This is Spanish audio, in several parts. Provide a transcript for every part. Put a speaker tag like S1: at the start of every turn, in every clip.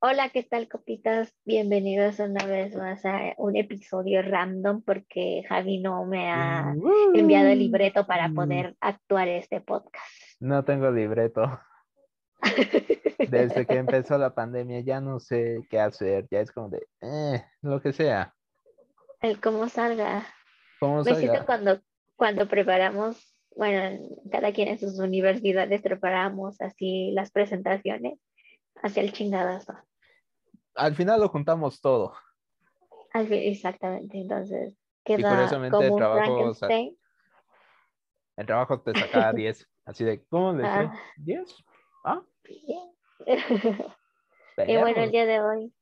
S1: Hola, ¿qué tal, copitas? Bienvenidos una vez más a un episodio random porque Javi no me ha enviado el libreto para poder actuar este podcast.
S2: No tengo libreto. Desde que empezó la pandemia ya no sé qué hacer, ya es como de, eh, lo que sea.
S1: El cómo salga.
S2: ¿Cómo
S1: Me
S2: salga?
S1: siento cuando, cuando preparamos, bueno, cada quien en sus universidades preparamos así las presentaciones hacia el chingadazo.
S2: Al final lo juntamos todo.
S1: Fin- exactamente, entonces
S2: Y
S1: queda
S2: curiosamente
S1: como
S2: el trabajo, o sea. El trabajo te sacaba 10. Así de, ¿cómo le?
S1: Ah.
S2: ¿10? Ah.
S1: Y bueno, el día de hoy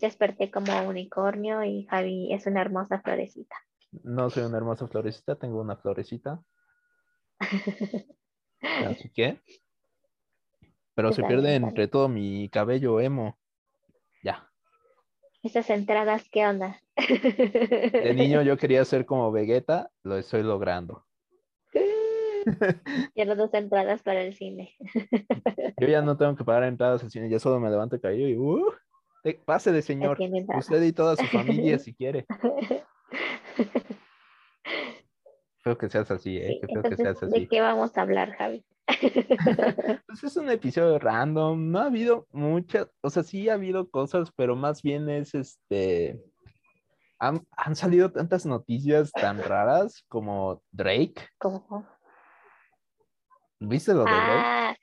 S1: desperté como unicornio y Javi es una hermosa florecita.
S2: No soy una hermosa florecita, tengo una florecita. Así que. Pero se pierde entre todo mi cabello emo.
S1: Esas entradas, ¿qué onda?
S2: De niño yo quería ser como Vegeta, lo estoy logrando.
S1: Quiero dos entradas para el cine.
S2: Yo ya no tengo que pagar entradas al cine, ya solo me levanto cabello y uh, pase de señor. Usted y toda su familia si quiere. Creo que seas así, ¿eh?
S1: Sí,
S2: feo que seas
S1: ¿de
S2: así.
S1: qué vamos a hablar, Javi?
S2: Pues es un episodio random, no ha habido muchas, o sea, sí ha habido cosas, pero más bien es este, han, han salido tantas noticias tan raras como Drake,
S1: ¿Cómo?
S2: ¿viste lo de Drake?
S1: Ah,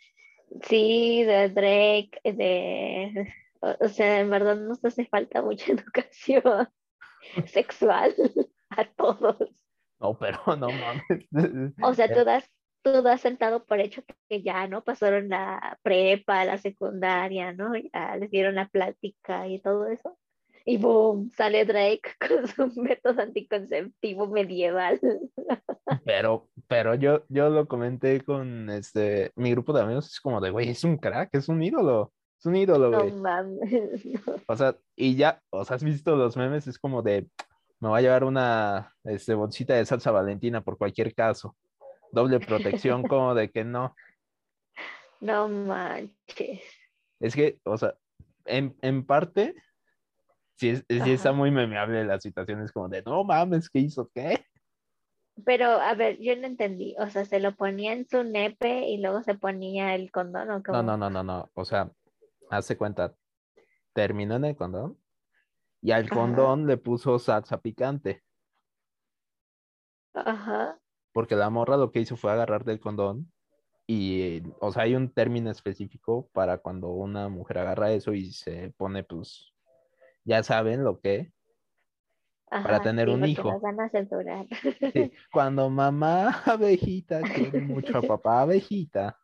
S1: sí, de Drake, de... O sea, en verdad nos hace falta mucha educación sexual a todos.
S2: No, pero no mames.
S1: O sea,
S2: Eh,
S1: tú das, tú sentado por hecho que ya, ¿no? Pasaron la prepa, la secundaria, ¿no? Ya les dieron la plática y todo eso. Y boom, sale Drake con su método anticonceptivo medieval.
S2: Pero, pero yo, yo lo comenté con este, mi grupo de amigos, es como de, güey, es un crack, es un ídolo, es un ídolo,
S1: No
S2: güey.
S1: mames. no.
S2: O sea, y ya, o sea, has visto los memes, es como de, me voy a llevar una este, bolsita de salsa valentina por cualquier caso. Doble protección, como de que no.
S1: No manches.
S2: Es que, o sea, en, en parte, sí, es- sí está muy memeable la situación, es como de, no mames, ¿qué hizo? ¿Qué?
S1: Pero, a ver, yo no entendí. O sea, se lo ponía en su nepe y luego se ponía el condón o
S2: No, no, no, no, no. O sea, hace cuenta, terminó en el condón y al
S1: Ajá.
S2: condón le puso salsa picante,
S1: Ajá.
S2: porque la morra lo que hizo fue agarrar del condón y, o sea, hay un término específico para cuando una mujer agarra eso y se pone, pues, ya saben lo que, para tener
S1: sí,
S2: un hijo.
S1: nos van a censurar.
S2: Sí, cuando mamá abejita quiere mucho a papá abejita,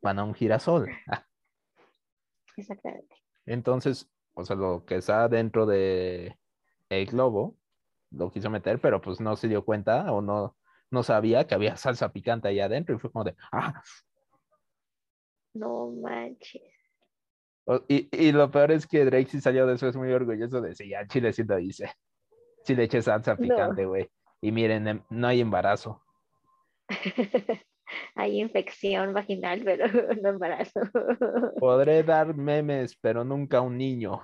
S2: van a un girasol.
S1: Exactamente.
S2: Entonces, o sea, lo que está dentro de el globo lo quiso meter, pero pues no se dio cuenta o no, no sabía que había salsa picante ahí adentro y fue como de, ah,
S1: No manches.
S2: Y, y lo peor es que Drake sí salió después muy orgulloso de sí, al chile sí lo hice. Sí le eché salsa picante, güey. Y miren, em- no hay embarazo.
S1: Hay infección vaginal, pero no embarazo.
S2: Podré dar memes, pero nunca un niño.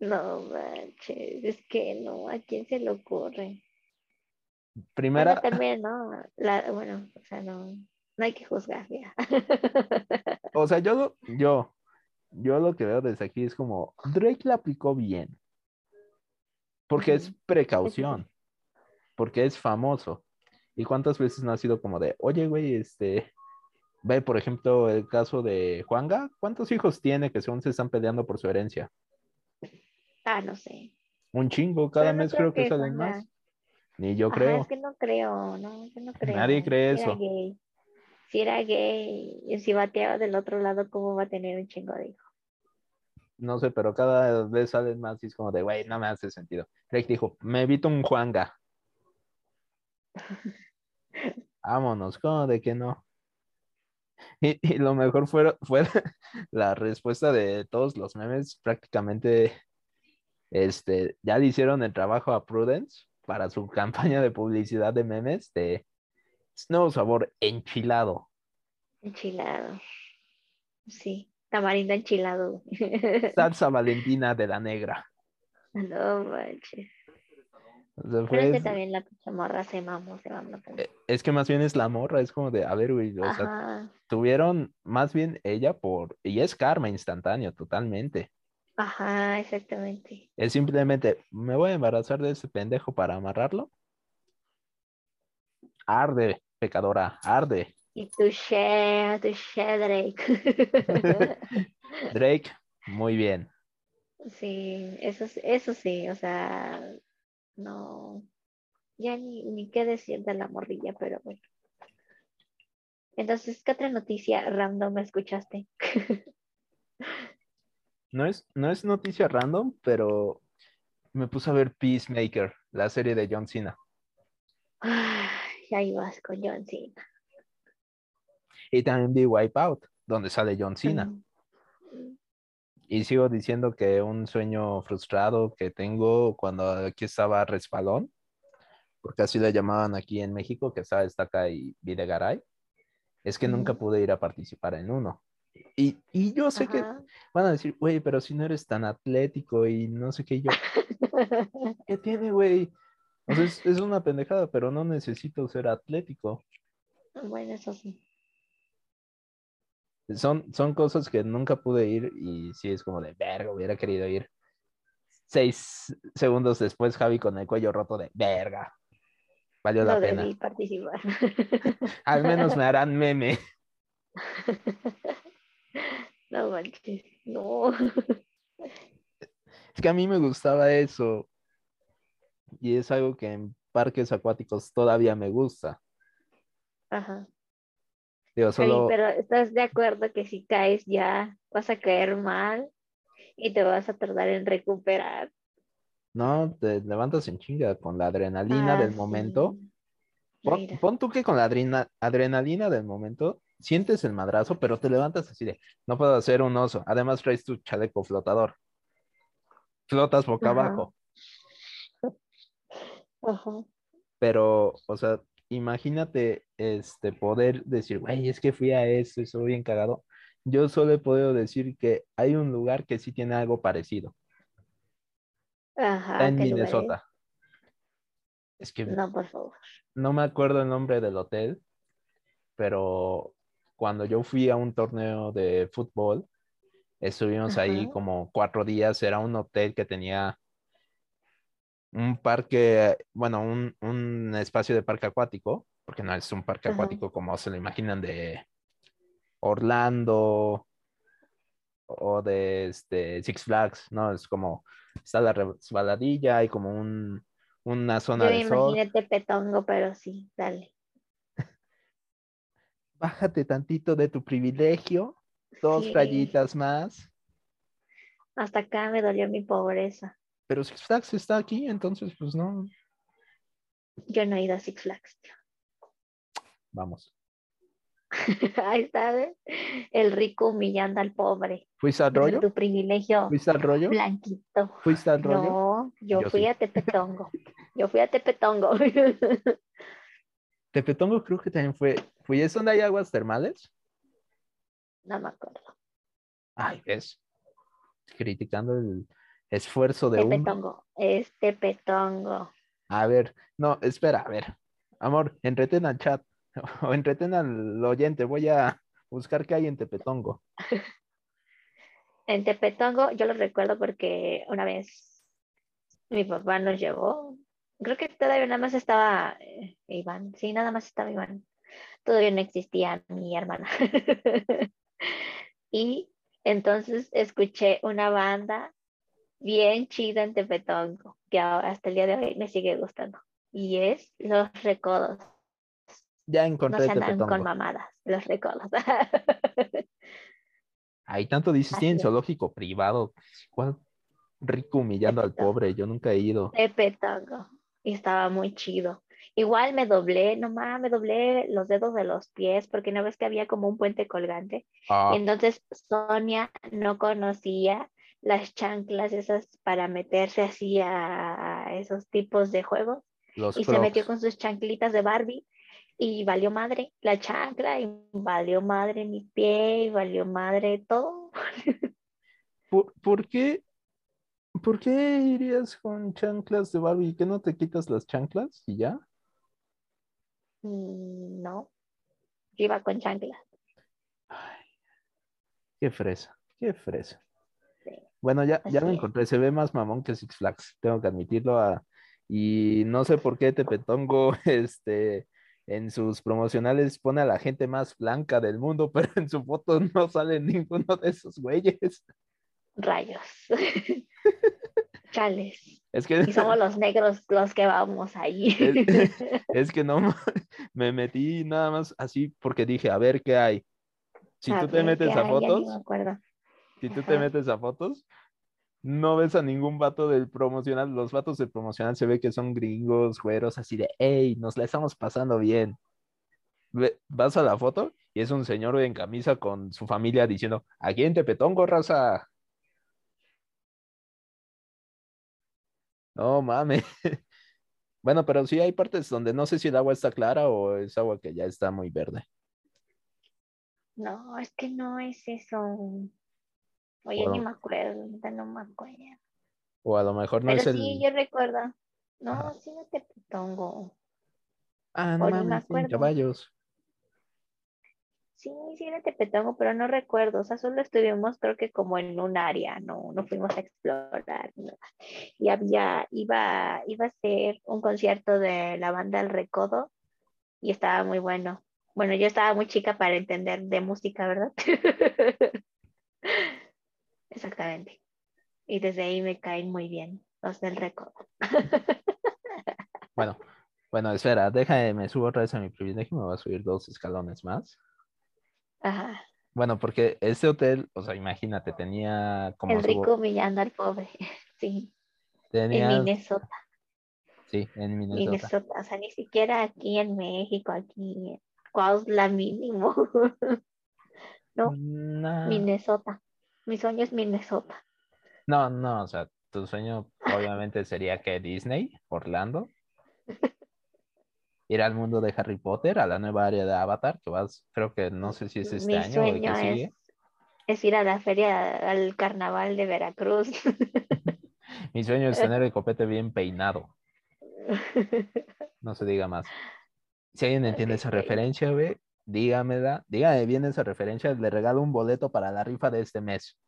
S1: No manches, es que no, ¿a quién se le ocurre? Bueno,
S2: Primera,
S1: también, ¿no? La, bueno, o sea, no, no hay que juzgar, ya.
S2: o sea, yo lo, yo, yo lo que veo desde aquí es como, Drake la aplicó bien. Porque es precaución. Porque es famoso. ¿Y cuántas veces no ha sido como de, oye, güey, este, ve, por ejemplo, el caso de Juanga, ¿cuántos hijos tiene que según se están peleando por su herencia?
S1: Ah, no sé.
S2: Un chingo, cada
S1: no
S2: mes
S1: creo
S2: creo que
S1: que
S2: salen más. Ni yo
S1: Ajá,
S2: creo.
S1: es que no creo, no, yo no creo.
S2: Nadie cree
S1: Si era
S2: eso.
S1: gay. Si era gay y si bateaba del otro lado, ¿cómo va a tener un chingo de hijos?
S2: No sé, pero cada vez salen más y es como de, güey, no me hace sentido. Drake dijo, me evito un Juanga. Vámonos, ¿cómo de que no? Y, y lo mejor fue, fue la respuesta de todos los memes, prácticamente, este, ya le hicieron el trabajo a Prudence para su campaña de publicidad de memes de nuevo sabor enchilado.
S1: Enchilado. Sí. tamarindo enchilado.
S2: Salsa Valentina de la negra.
S1: No manches.
S2: O sea,
S1: que también la pinche morra se mamó, se mamó.
S2: eh, es que más bien es la morra, es como de, a ver, güey, o sea, tuvieron más bien ella por, y es karma instantáneo, totalmente.
S1: ajá, exactamente.
S2: Es simplemente, me voy a embarazar de ese pendejo para amarrarlo. Arde, pecadora, arde.
S1: Y tu share, tu Drake.
S2: Drake, muy bien.
S1: Sí, eso, sí- eso sí, o sea, no, ya ni, ni qué decir de la morrilla, pero bueno. Entonces, ¿qué otra noticia random escuchaste?
S2: No es, no es noticia random, pero me puse a ver Peacemaker, la serie de John Cena.
S1: Ay, ahí vas con John Cena.
S2: Y también vi Wipeout, donde sale John Cena.
S1: Mm,
S2: Y sigo diciendo que un sueño frustrado que tengo cuando aquí estaba Respalón, porque así le llamaban aquí en México, que estaba Estaca y Videgaray, es que nunca pude ir a participar en uno. Y, y yo sé que
S1: ajá.
S2: van a decir, güey, pero si no eres tan atlético y no sé qué, yo, ¿qué tiene, güey? O sea, es, es una pendejada, pero no necesito ser atlético.
S1: Bueno, eso sí.
S2: Son, son cosas que nunca pude ir y sí es como de, verga, hubiera querido ir. Seis segundos después, Javi con el cuello roto de, verga. Valió la pena.
S1: participar.
S2: Al menos me harán meme.
S1: No manches, no.
S2: Es que a mí me gustaba eso. Y es algo que en parques acuáticos todavía me gusta.
S1: Ajá.
S2: Digo,
S1: pero ¿estás de acuerdo que si caes ya vas a caer mal y te vas a tardar en recuperar?
S2: No, te levantas en chinga con la adrenalina
S1: Ah,
S2: del
S1: sí.
S2: momento. Pon, tú que con la adrena- adrenalina del momento sientes el madrazo, pero te levantas así de, no puedo hacer un oso. Además traes tu chaleco flotador. Flotas boca
S1: Ajá.
S2: abajo.
S1: Ajá.
S2: Pero, o sea, imagínate este poder decir, güey, es que fui a esto y soy bien cagado. Yo solo he podido decir que hay un lugar que sí tiene algo parecido. Está en. Minnesota. Es que
S1: No, por favor.
S2: no me acuerdo el nombre del hotel, pero cuando yo fui a un torneo de fútbol, estuvimos ahí como cuatro días. Era un hotel que tenía un parque, bueno, un, un espacio de parque acuático, porque no es un parque
S1: Ajá.
S2: acuático como se lo imaginan de Orlando o de este, Six Flags, no, es como está la resbaladilla y como un, una zona
S1: Yo
S2: de
S1: me
S2: surf.
S1: imaginé Tepetongo, pero sí, dale.
S2: Bájate tantito de tu privilegio, dos
S1: Sí.
S2: rayitas más.
S1: Hasta acá me dolió mi pobreza.
S2: Pero Six Flags está aquí, entonces pues no,
S1: Yo no he ido a Six Flags. tío.
S2: vamos.
S1: Ahí está, ¿ves? El rico humillando al pobre.
S2: ¿Fuiste al rollo?
S1: Tu privilegio
S2: ¿Fuiste al rollo?
S1: blanquito.
S2: ¿Fuiste al rollo?
S1: No, yo,
S2: Yo
S1: fui
S2: sí.
S1: a Tepetongo. Yo fui a Tepetongo.
S2: Tepetongo creo que también fue. ¿Fui es donde hay aguas termales?
S1: no me acuerdo.
S2: Ay, ves. Criticando el esfuerzo de uno.
S1: Tepetongo. Es Tepetongo.
S2: A ver, no, espera, a ver. Amor, entretén al chat o entretén al oyente. Voy a buscar qué hay en Tepetongo.
S1: En Tepetongo, yo lo recuerdo porque una vez mi papá nos llevó. Creo que todavía nada más estaba eh, Iván. Sí, nada más estaba Iván. Todavía no existía mi hermana. y entonces escuché una banda bien chida en Tepetongo, que hasta el día de hoy me sigue gustando. Y es Los Recodos.
S2: Ya
S1: No
S2: encontré
S1: se andan con
S2: Tepetongo.
S1: mamadas, Los Recodos.
S2: Ahí tanto dices, tienen zoológico privado. ¿Cuál? Rico humillando al
S1: Tepetongo.
S2: pobre. Yo nunca he ido.
S1: Tepetongo. Y estaba muy chido. Igual me doblé, nomás me doblé los dedos de los pies porque una vez que había como un puente colgante.
S2: Ah,
S1: entonces Sonia no conocía las chanclas esas para meterse así a, esos tipos de juegos.
S2: los
S1: Y se metió con sus chanclitas de Barbie y valió madre la chancla, y valió madre mi pie, y valió madre todo.
S2: ¿Por, por qué? ¿Por qué irías con chanclas de Barbie? ¿Que no te quitas las chanclas y ya?
S1: Mm, No, yo iba con chancla.
S2: Ay, qué fresa, qué fresa. Bueno, ya, ya lo encontré, se ve más mamón que Six Flags, tengo que admitirlo. ah, y no sé por qué Tepetongo, este, en sus promocionales pone a la gente más blanca del mundo, pero en su foto no sale ninguno de esos güeyes.
S1: Rayos. Chales.
S2: Es que,
S1: Y somos los negros los que vamos ahí.
S2: es, es que no me metí nada más así porque dije, a ver qué hay. Si
S1: A
S2: tú te metes a
S1: ni
S2: fotos,
S1: me acuerdo.
S2: Si tú te metes a fotos, no ves a ningún vato del promocional. Los vatos del promocional se ve que son gringos, güeros, así de, hey, nos la estamos pasando bien. Vas a la foto y es un señor en camisa con su familia diciendo, aquí en Tepetongo, raza. No mames. Bueno, pero sí hay partes donde no sé si el agua está clara o es agua que ya está muy verde.
S1: No, es que no es eso. Oye, ni me acuerdo, ahorita no me acuerdo.
S2: O a lo mejor no
S1: Pero
S2: es el.
S1: sí, yo recuerdo. No,
S2: Ajá.
S1: sí no te pongo.
S2: Ah, no
S1: o ni me
S2: mames, caballos.
S1: Sí, sí era Tepetongo, pero no recuerdo. O sea, solo estuvimos creo que como en un área, no, no fuimos a explorar. nada. Y había, iba, iba a ser un concierto de la banda El Recodo y estaba muy bueno. Bueno, yo estaba muy chica para entender de música, ¿verdad? Exactamente. Y desde ahí me caen muy bien los del Recodo.
S2: Bueno, bueno, espera, déjame, me subo otra vez a mi privilegio, me voy a subir dos escalones más.
S1: Ajá.
S2: Bueno, porque este hotel, o sea, imagínate, tenía como
S1: El rico humillando al pobre. Sí, en Minnesota.
S2: sí, en Minnesota.
S1: Minnesota, o sea, ni siquiera aquí en México, aquí en Cuautla mínimo. No. Minnesota. Mi sueño es Minnesota.
S2: No, no, o sea, tu sueño obviamente sería que Disney, Orlando, ir al mundo de Harry Potter, a la nueva área de Avatar, que vas, creo que no sé si es este
S1: Mi
S2: año o el que
S1: sueño
S2: sigue.
S1: es, es ir a la feria, al carnaval de Veracruz.
S2: Mi sueño es tener el copete bien peinado, no se diga más. Si alguien entiende esa referencia, ve, dígamela, dígame bien esa referencia, le regalo un boleto para la rifa de este mes.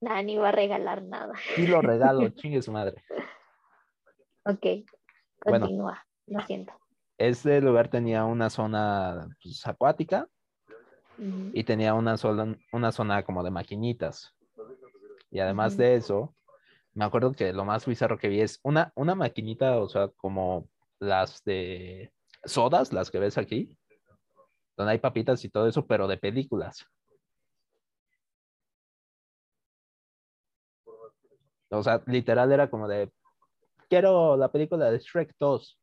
S1: Nah, ni va a regalar nada.
S2: Y lo regalo, chingue su madre.
S1: Ok,
S2: Bueno.
S1: continúa. Lo siento.
S2: Este lugar tenía una zona pues, acuática y tenía una, sola, una zona como de maquinitas. Y además de eso, me acuerdo que lo más bizarro que vi es una, una maquinita, o sea, como las de sodas, las que ves aquí, donde hay papitas y todo eso, pero de películas. O sea, literal era como de, quiero la película de Shrek 2.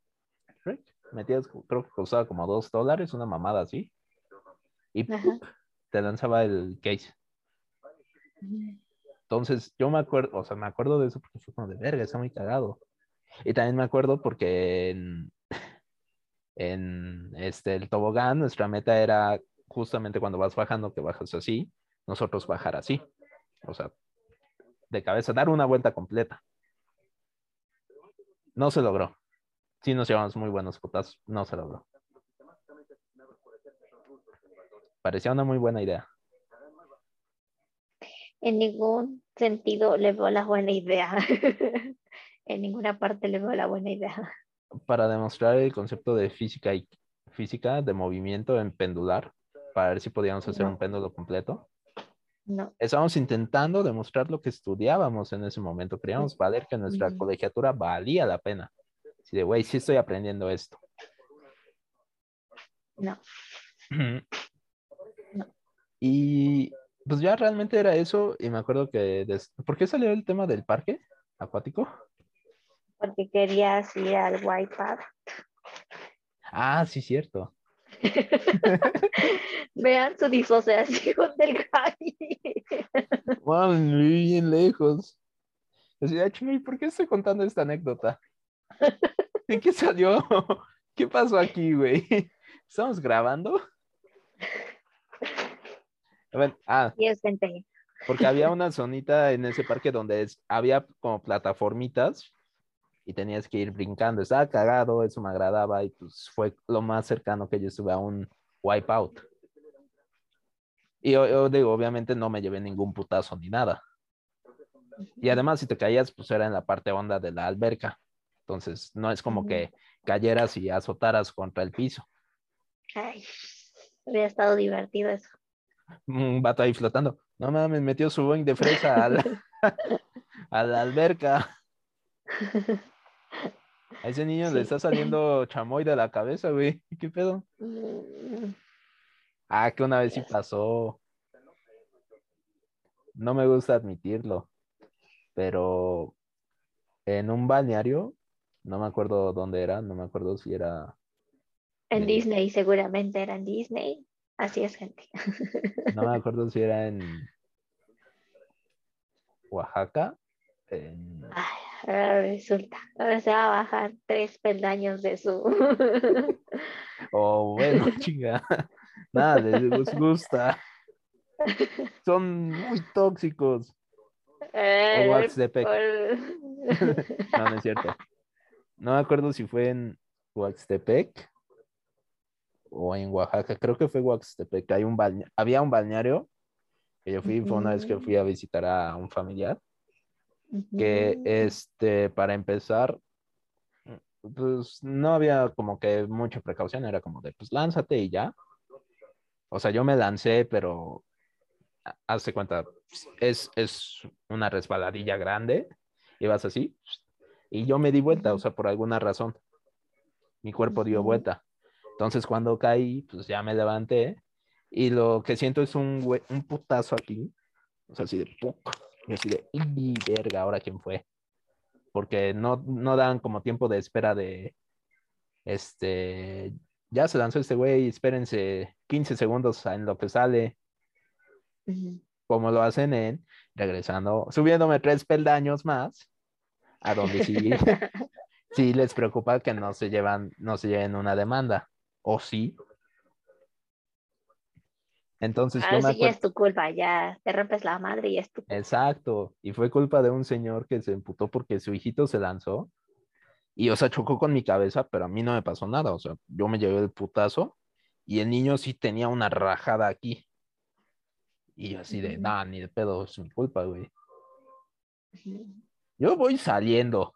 S2: Shrek, metías, creo que costaba como dos dólares, una mamada así. Y te lanzaba el case. Entonces, yo me acuerdo, o sea, me acuerdo de eso porque fue como de verga, está muy cagado. Y también me acuerdo porque en, en este, el tobogán, nuestra meta era justamente cuando vas bajando, que bajas así, nosotros bajar así. O sea, de cabeza, dar una vuelta completa. No se logró. Sí nos llevamos muy buenos putazos, no se logró. Parecía una muy buena idea.
S1: En ningún sentido le veo la buena idea. en ninguna parte le veo la buena idea.
S2: Para demostrar el concepto de física y física de movimiento en pendular, para ver si podíamos hacer
S1: No.
S2: un péndulo completo.
S1: No.
S2: Estábamos intentando demostrar lo que estudiábamos en ese momento. Queríamos valer que nuestra colegiatura valía la pena. Así de, güey, sí estoy aprendiendo esto.
S1: No. No.
S2: Y pues ya realmente era eso. Y me acuerdo que... des- ¿Por qué salió el tema del parque acuático?
S1: Porque querías ir al Wipeout.
S2: Ah, sí, cierto.
S1: Vean su disociación del Javi.
S2: Wow, bien lejos. Decía, "Ah, chinga, ¿y por qué estoy contando esta anécdota? ¿En qué salió? ¿Qué pasó aquí, güey? ¿Estamos grabando? Ah, porque había una zonita en ese parque donde es- había como plataformitas y tenías que ir brincando. Estaba cagado, eso me agradaba y pues fue lo más cercano que yo estuve a un wipeout. Y yo, yo digo, obviamente no me llevé ningún putazo ni nada. Y además, si te caías, pues era en la parte honda de la alberca. Entonces, no es como que cayeras y azotaras contra el piso.
S1: Ay, hubiera estado divertido eso.
S2: Un vato ahí flotando. No mames, metió su boing de fresa a la, a la alberca. A ese niño le está saliendo chamoy de la cabeza, güey. ¿Qué pedo?
S1: Mm,
S2: Ah, que una vez sí pasó. No me gusta admitirlo, pero en un balneario, no me acuerdo dónde era, no me acuerdo si era,
S1: En
S2: Eh.
S1: Disney, seguramente era en Disney. Así es, gente.
S2: no me acuerdo si era en Oaxaca. en-
S1: Ay, ahora resulta. Ahora se va a bajar tres peldaños de su.
S2: O bueno, chinga, nada les gusta. Son muy tóxicos.
S1: Eh, por-
S2: No, no es cierto. No me acuerdo si fue en Huaxtepec o en Oaxaca. Creo que fue Huaxtepec. Hay un balne- Había un balneario que yo fui, fue una vez que fui a visitar a un familiar, que este, para empezar, pues no había como que mucha precaución, era como de, pues lánzate y ya. O sea, yo me lancé, pero ha- hazte cuenta, es, es una resbaladilla grande, y vas así, y yo me di vuelta, o sea, por alguna razón, mi cuerpo dio vuelta. Entonces, cuando caí, pues ya me levanté, y lo que siento es un, un putazo aquí, o sea, así de, ¡puc! Y así de, ¡y verga! ¿Ahora quién fue? Porque no, no dan como tiempo de espera de, este, ya se lanzó este güey, espérense 15 segundos en lo que sale, como lo hacen en regresando, subiéndome tres peldaños más, a donde sí, sí les preocupa que no se llevan, no se lleven una demanda, o sí. Entonces yo
S1: Ahora
S2: me
S1: sí ya
S2: acuerdo,
S1: es tu culpa, ya te rompes la madre y es tu culpa.
S2: exacto, y fue culpa de un señor que se emputó porque su hijito se lanzó, y o sea, chocó con mi cabeza, pero a mí no me pasó nada, o sea, yo me llevé el putazo, y el niño sí tenía una rajada aquí. Y yo así de, nah, ni de pedo, es mi culpa, güey. Yo voy saliendo.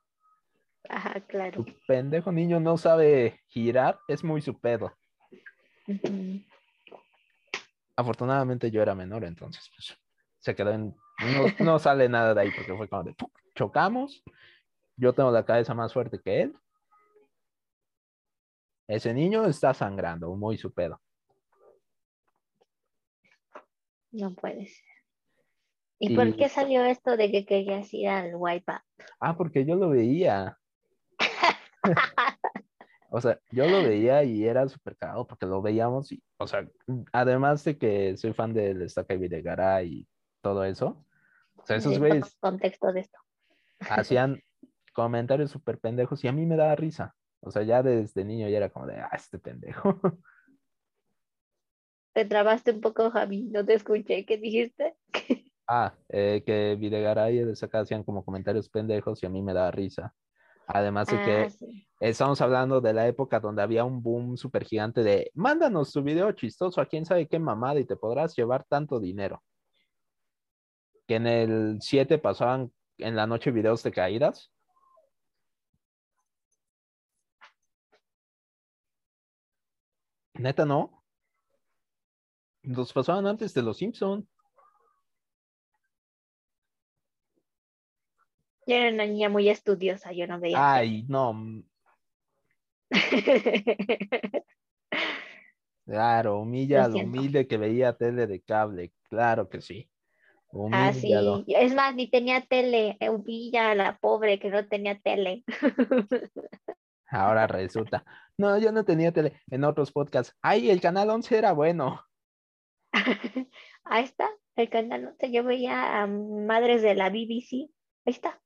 S1: Ajá, claro.
S2: Tu pendejo niño no sabe girar, es muy su pedo.
S1: Ujú.
S2: Afortunadamente yo era menor, entonces pues, se quedó en. No, no sale nada de ahí porque fue como de chocamos. Yo tengo la cabeza más fuerte que él. Ese niño está sangrando, muy su pedo.
S1: No puede ser. ¿Y,
S2: Y-
S1: por qué salió esto de que querías ir al Wipeout?
S2: Ah, porque yo lo veía. O sea, yo lo veía y era súper cagado porque lo veíamos y, o sea, además de que soy fan del Estaca y Videgaray y todo eso, o sea, esos güeyes
S1: contexto de esto.
S2: hacían comentarios súper pendejos y a mí me daba risa. O sea, ya desde niño ya era como de, ah, este pendejo.
S1: Te trabaste un poco, Javi, no te escuché. ¿Qué dijiste?
S2: Ah, eh, que Videgaray y el Estaca hacían como comentarios pendejos y a mí me daba risa. Además de que
S1: Ah, sí.
S2: Estamos hablando de la época donde había un boom súper gigante de mándanos tu video chistoso a quién sabe qué mamada y te podrás llevar tanto dinero. Que en el 7 pasaban en la noche videos de caídas. Neta, no. Los pasaban antes de los Simpson.
S1: Yo era una niña muy estudiosa, yo no veía.
S2: Ay, no. Claro, humilla
S1: Lo
S2: al
S1: siento.
S2: humilde que veía tele de cable. Claro que sí.
S1: ah, sí. Es más, ni tenía tele. Humilla a la pobre que no tenía tele.
S2: Ahora resulta. No, yo no tenía tele en otros podcasts. Ay, el canal 11 era bueno.
S1: Ahí está, el canal 11. Yo veía a Madres de la BBC. Ahí está.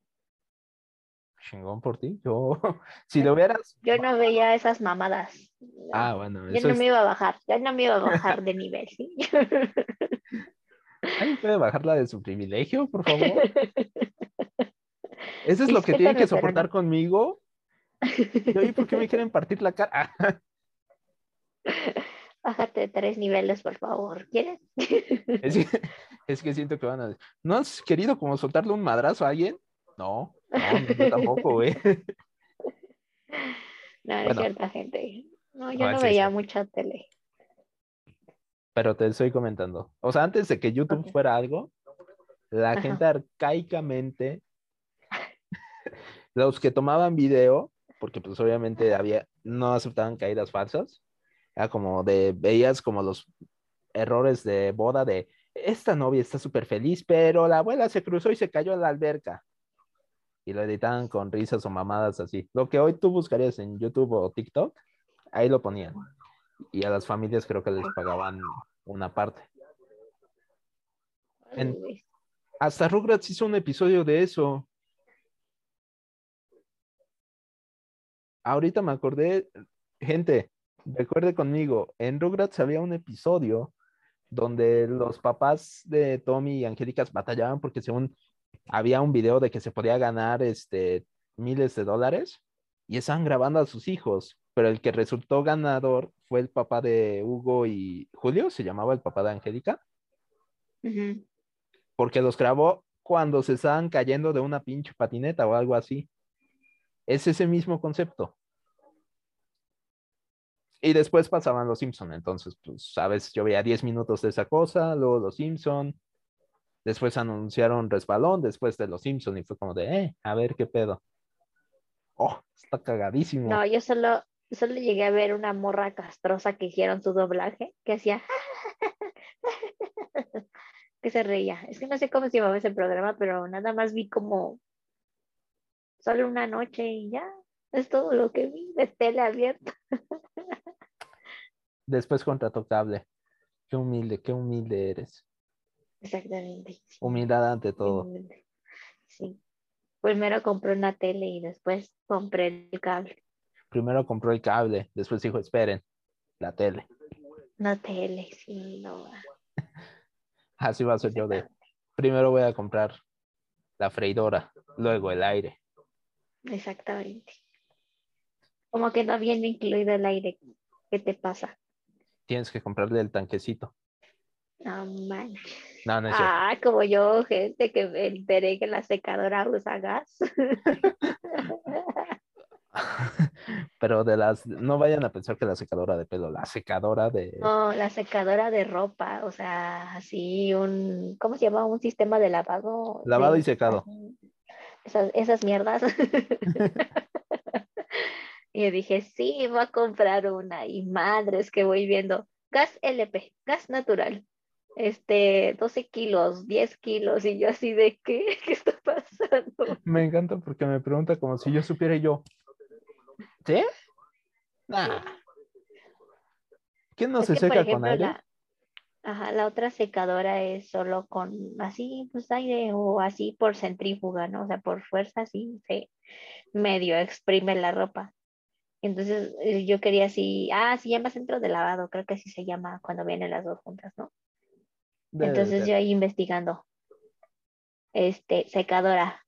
S2: Chingón por ti. Yo, si lo hubieras.
S1: Yo no veía esas mamadas. no.
S2: Ah, bueno,
S1: Yo
S2: eso
S1: no
S2: es-
S1: me iba a bajar, yo no me iba a bajar de nivel, ¿sí?
S2: ¿Alguien puede bajarla de su privilegio, por favor? Eso es lo que tienen que soportar
S1: no.
S2: conmigo. Y oye, ¿por qué me quieren partir la cara?
S1: Bájate tres niveles, por favor. ¿Quieres?
S2: Es que, es que siento que van a ¿no has querido como soltarle un madrazo a alguien? No, no, yo tampoco, güey.
S1: No, es
S2: Bueno.
S1: cierta gente. No, yo
S2: Ah,
S1: no
S2: sí,
S1: veía
S2: sí.
S1: mucha tele.
S2: Pero te estoy comentando. O sea, antes de que YouTube fuera algo, la
S1: Ajá.
S2: gente arcaicamente, los que tomaban video, porque pues obviamente había, no aceptaban caídas falsas, era como de, veías como los errores de boda de, esta novia está súper feliz, pero la abuela se cruzó y se cayó en la alberca. Y lo editaban con risas o mamadas así. Lo que hoy tú buscarías en YouTube o TikTok, ahí lo ponían. Y a las familias creo que les pagaban una parte. En- Hasta Rugrats hizo un episodio de eso. Ahorita me acordé, gente, recuerde conmigo, en Rugrats había un episodio donde los papás de Tommy y Angélica batallaban porque según había un video de que se podía ganar este miles de dólares y estaban grabando a sus hijos, pero el que resultó ganador fue el papá de Hugo y Julio, se llamaba el papá de Angélica porque los grabó cuando se estaban cayendo de una pinche patineta o algo así. Es ese mismo concepto. Y después pasaban los Simpson, entonces, pues, sabes, yo veía 10 minutos de esa cosa, luego los Simpson, después anunciaron Resbalón, después de los Simpson, y fue como de, eh, a ver qué pedo. Oh, está cagadísimo.
S1: No, yo solo, solo llegué a ver una morra castrosa que hicieron su doblaje, que hacía que se reía. Es que no sé cómo se llamaba ese programa, pero nada más vi como solo una noche y ya. Es todo lo que vi de tele abierta.
S2: Después contrató cable. Qué humilde, qué humilde eres.
S1: Exactamente.
S2: Humildad ante todo.
S1: Sí. Primero compré una tele y después compré el cable.
S2: Primero compró el cable, después dijo, esperen, la tele.
S1: Una tele, sí, no.
S2: Así va a ser yo de, primero voy a comprar la freidora, luego el aire.
S1: Exactamente. Como que no viene incluido el aire. ¿Qué te pasa?
S2: Tienes que comprarle el tanquecito.
S1: No manches.
S2: No, no es cierto.
S1: Ah, como yo, gente que me enteré que la secadora usa gas.
S2: Pero de las, no vayan a pensar que la secadora de pelo, la secadora de,
S1: No, la secadora de ropa, o sea, así un, ¿cómo se llama? Un sistema de lavado.
S2: Lavado
S1: de-
S2: y secado.
S1: Esas, esas mierdas. y yo dije, sí, voy a comprar una. Y madres que voy viendo. Gas LP, gas natural. Este, 12 kilos, 10 kilos. Y yo así de, ¿qué? ¿Qué está pasando?
S2: Me encanta porque me pregunta como si yo supiera yo. ¿Sí? Nah. ¿Quién no
S1: Es
S2: se
S1: que,
S2: seca
S1: ejemplo,
S2: con aire?
S1: La, ajá, la otra secadora es solo con así, pues aire o así por centrífuga, ¿no? O sea, por fuerza así se medio exprime la ropa. Entonces eh, yo quería así, ah, se llama centro de lavado, creo que así se llama cuando vienen las dos juntas, ¿no?
S2: Debe
S1: Entonces yo ahí investigando. Este, secadora,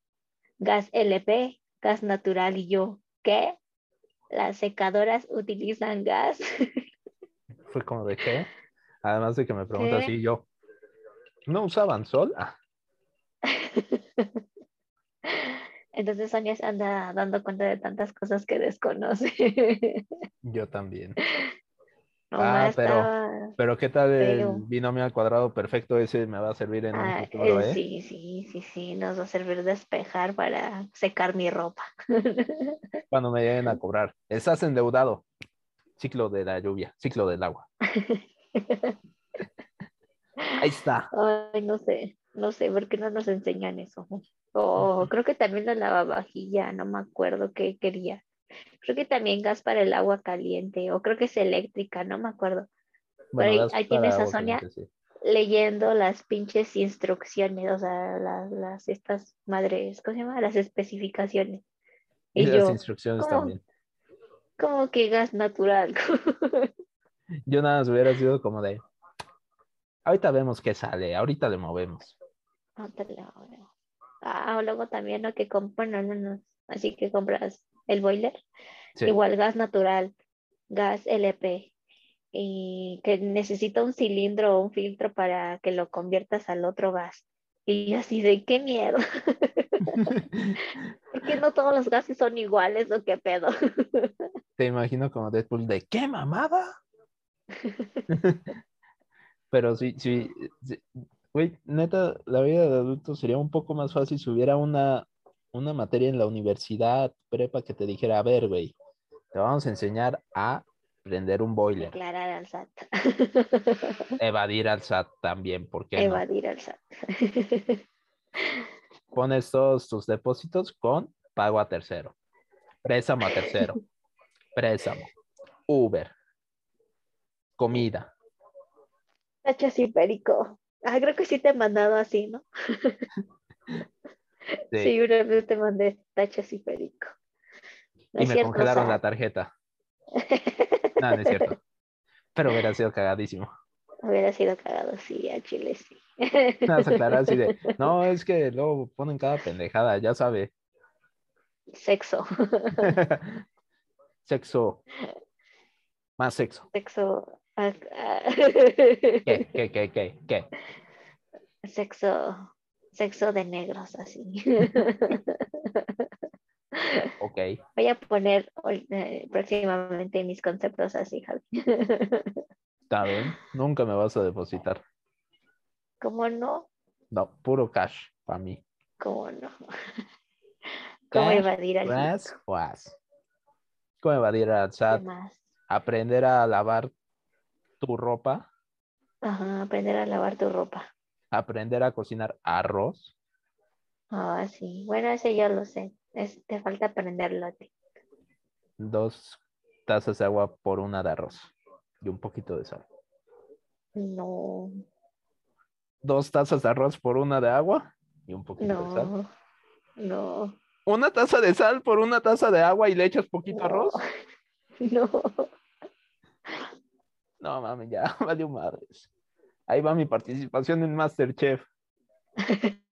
S1: gas LP, gas natural, y yo, ¿qué? Las secadoras utilizan gas.
S2: Fue como de qué. Además de que me pregunta así yo. ¿No usaban sol? Ah,
S1: Entonces Sonia se anda dando cuenta de tantas cosas que desconoce.
S2: yo también. Ah, pero-
S1: estaba-
S2: Pero ¿qué tal el
S1: Pero-
S2: binomio al cuadrado perfecto? Ese me va a servir en un
S1: Ah,
S2: futuro,
S1: eh,
S2: ¿eh?
S1: Sí, sí, sí, sí, nos va a servir de espejar para secar mi ropa.
S2: Cuando me lleguen a cobrar. Estás endeudado. Ciclo de la lluvia, ciclo del agua. Ahí está.
S1: Ay, no sé, no sé, ¿por qué no nos enseñan eso? O creo que también la lavavajilla, no me acuerdo qué quería. Creo que también gas para el agua caliente, o creo que es eléctrica, no me acuerdo. ahí- tienes a Sonia.
S2: caliente, sí.
S1: Leyendo las pinches instrucciones, o sea, las, las estas madres, ¿cómo se llama? Las especificaciones.
S2: Y,
S1: Y
S2: las
S1: yo,
S2: instrucciones
S1: ¿cómo?
S2: también.
S1: Como que gas natural.
S2: Yo nada más hubiera sido como de, ahorita vemos qué sale, ahorita le movemos.
S1: No. Ah, o luego también lo que compran, no, no, no. Así que compras el boiler,
S2: Sí.
S1: igual gas natural, gas LP, y que necesita un cilindro o un filtro para que lo conviertas al otro gas. Y así de qué miedo, porque no todos los gases son iguales o qué pedo.
S2: Te imagino como Deadpool de, ¿qué mamada? Pero sí, sí, sí, güey, neta, la vida de adulto sería un poco más fácil si hubiera una, una materia en la universidad, prepa, que te dijera, a ver, güey, te vamos a enseñar a prender un boiler,
S1: Declarar al SAT.
S2: evadir al SAT también, porque no?
S1: Evadir al SAT.
S2: Pones todos tus depósitos con pago a tercero, préstamo a tercero, préstamo, Uber, comida.
S1: Tachas y perico. Ah, creo que sí te he mandado así, ¿no?
S2: Sí.
S1: Sí, una vez te mandé tachas y perico. No
S2: y me
S1: cierto,
S2: congelaron la tarjeta. No, no es cierto. Pero hubiera sido cagadísimo.
S1: Hubiera sido cagado, sí, a Chile sí.
S2: Nada más aclarar así de, no, es que luego ponen cada pendejada, ya sabe.
S1: Sexo,
S2: Sexo. Más sexo.
S1: sexo. ah, ah,
S2: ¿Qué? ¿Qué? ¿Qué? ¿Qué? ¿Qué?
S1: Sexo, sexo de negros, así.
S2: Ok.
S1: Voy a poner eh, próximamente mis conceptos así, Javi.
S2: Está bien. Nunca me vas a depositar.
S1: ¿Cómo no?
S2: No, puro cash para mí.
S1: ¿Cómo no? ¿Cómo
S2: Cash,
S1: evadir al
S2: Ras, was. ¿Cómo evadir al
S1: más?
S2: Aprender a lavar tu ropa.
S1: Ajá, aprender a lavar tu ropa.
S2: Aprender a cocinar arroz.
S1: Ah, sí. Bueno, ese yo lo sé. Es, te falta aprenderlo a ti.
S2: Dos tazas de agua por una de arroz. Y un poquito de sal.
S1: No,
S2: Dos tazas de arroz por una de agua. Y un poquito de sal.
S1: no.
S2: Una taza de sal por una taza de agua y le echas poquito
S1: No.
S2: arroz.
S1: No.
S2: No mames, ya valió madres. Ahí va mi participación en Masterchef.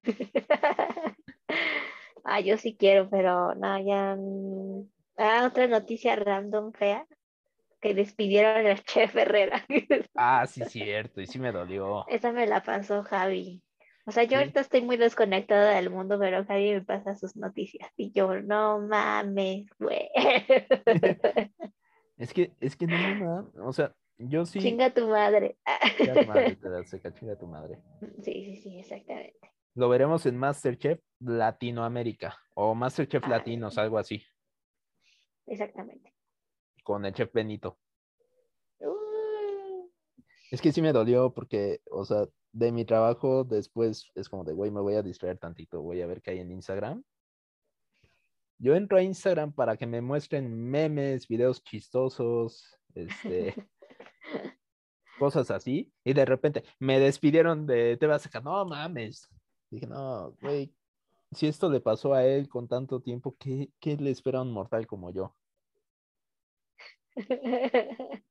S1: Ah, yo sí quiero, pero no, ya. mm. Ah, otra noticia random fea. Que despidieron al chef Herrera.
S2: Ah, sí, cierto, y sí me dolió.
S1: Esa me la pasó Javi. O sea, yo
S2: Sí.
S1: ahorita estoy muy desconectada del mundo, pero Javi me pasa sus noticias. Y yo, no mames, güey.
S2: Es que, es que no, no, no, o sea, yo sí.
S1: Chinga tu madre.
S2: Chinga tu madre, te la seca, chinga tu madre.
S1: Sí, sí, sí, exactamente.
S2: Lo veremos en Masterchef Latinoamérica o Masterchef
S1: Ah.
S2: Latinos, algo así,
S1: Exactamente.
S2: con el chef Benito.
S1: Uh,
S2: Es que sí me dolió porque, o sea, de mi trabajo después es como de, güey, me voy a distraer tantito, voy a ver qué hay en Instagram. Yo entro a Instagram para que me muestren memes, videos chistosos, este, cosas así, y de repente me despidieron de TV Azteca, no mames. Dije, no, güey, si esto le pasó a él con tanto tiempo, ¿qué, qué le espera a un mortal como yo?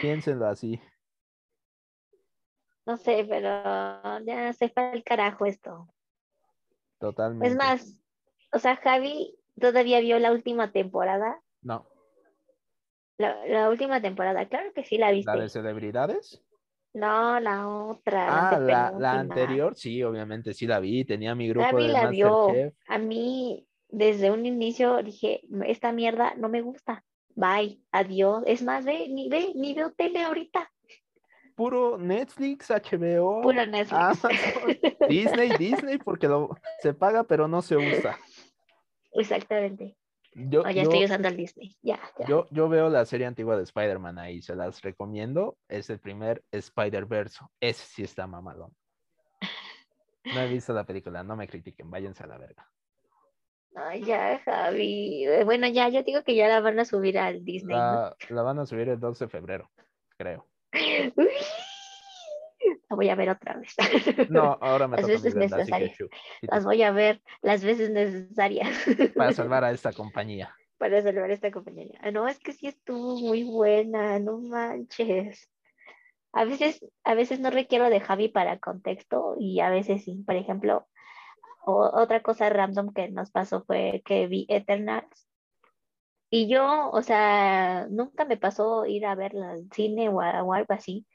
S2: Piénsenlo así.
S1: No sé, pero ya se fue al carajo esto.
S2: Totalmente.
S1: Es más, o sea, Javi todavía vio la última temporada.
S2: No,
S1: La, la última temporada, claro que sí la viste.
S2: la de celebridades.
S1: No, la otra. la
S2: Ah, la, anterior, sí, obviamente sí la vi, tenía mi grupo de
S1: la vio. A mí, desde un inicio dije, esta mierda no me gusta. Bye, adiós. Es más, ve, ni ve, ni veo tele ahorita.
S2: Puro Netflix, HBO,
S1: Puro Netflix.
S2: Amazon, Disney, Disney, porque lo, se paga pero no se usa.
S1: Exactamente.
S2: Yo,
S1: ya
S2: yo,
S1: estoy usando el Disney. Ya, ya.
S2: yo, yo veo la serie antigua de Spider-Man ahí, se las recomiendo. Es el primer Spider-Verse. Ese sí está mamalón. No he visto la película, no me critiquen, váyanse a la verga.
S1: Ay, ya, Javi. Eh, Bueno, ya, yo digo que ya la van a subir al Disney, ¿no?
S2: La, la van a subir el 12 de febrero, creo.
S1: Uy. La voy a ver otra vez.
S2: No, ahora me
S1: Las veces
S2: que
S1: necesarias. Las voy a ver las veces necesarias
S2: para salvar a esta compañía.
S1: para salvar esta compañía. Ah, No, es que sí estuvo muy buena, no manches. A veces, a veces no requiero de Javi para contexto y a veces sí. Por ejemplo, o- otra cosa random que nos pasó fue que vi Eternals y yo, o sea, nunca me pasó ir a verla al cine o, a- o algo así.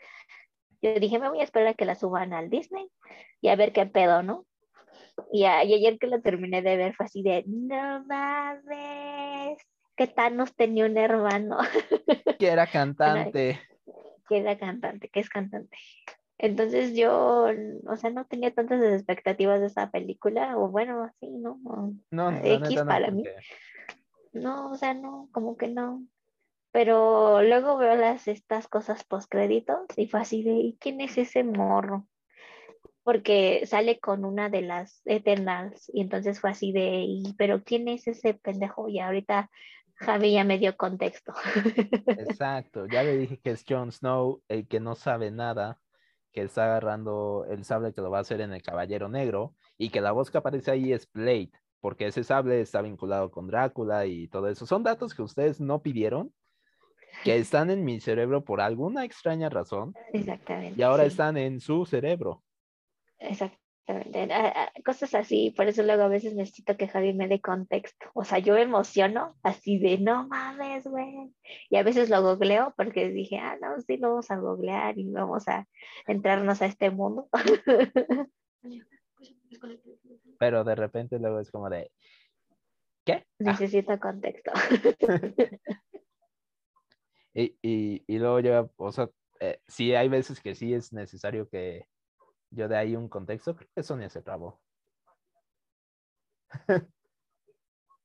S1: Yo dije, me voy a esperar a que la suban al Disney y a ver qué pedo, ¿no? Y, a- y ayer que la terminé de ver fue así de, no mames, que Thanos tenía un hermano
S2: Que era cantante.
S1: que era cantante, que es cantante. Entonces yo, o sea, no tenía tantas expectativas de esa película, o bueno, así, ¿no? O-
S2: No,
S1: X
S2: neta no,
S1: para mí. No, o sea, no, como que no. Pero luego veo las, estas cosas post créditos y fue así de, ¿y quién es ese morro? Porque sale con una de las Eternals y entonces fue así de, "¿Y- pero ¿quién es ese pendejo? Y ahorita Javi ya me dio contexto.
S2: Exacto, ya le dije que es Jon Snow, el que no sabe nada, que está agarrando el sable que lo va a hacer en el Caballero Negro, y que la voz que aparece ahí es Blade, porque ese sable está vinculado con Drácula y todo eso. Son datos que ustedes no pidieron, que están en mi cerebro por alguna extraña razón,
S1: Exactamente.
S2: y ahora
S1: sí.
S2: están en su cerebro.
S1: Exactamente. Cosas así, por eso luego a veces necesito que Javi me dé contexto. O sea, yo me emociono así de no mames, güey. Y a veces lo googleo porque dije, ah, no, sí, lo vamos a googlear y vamos a entrarnos a este mundo.
S2: Pero de repente luego es como de, ¿qué? Ah,
S1: Necesito contexto.
S2: Y, y, y luego yo, o sea, eh, sí hay veces que sí es necesario que yo dé ahí un contexto. Creo que Sonia se trabó.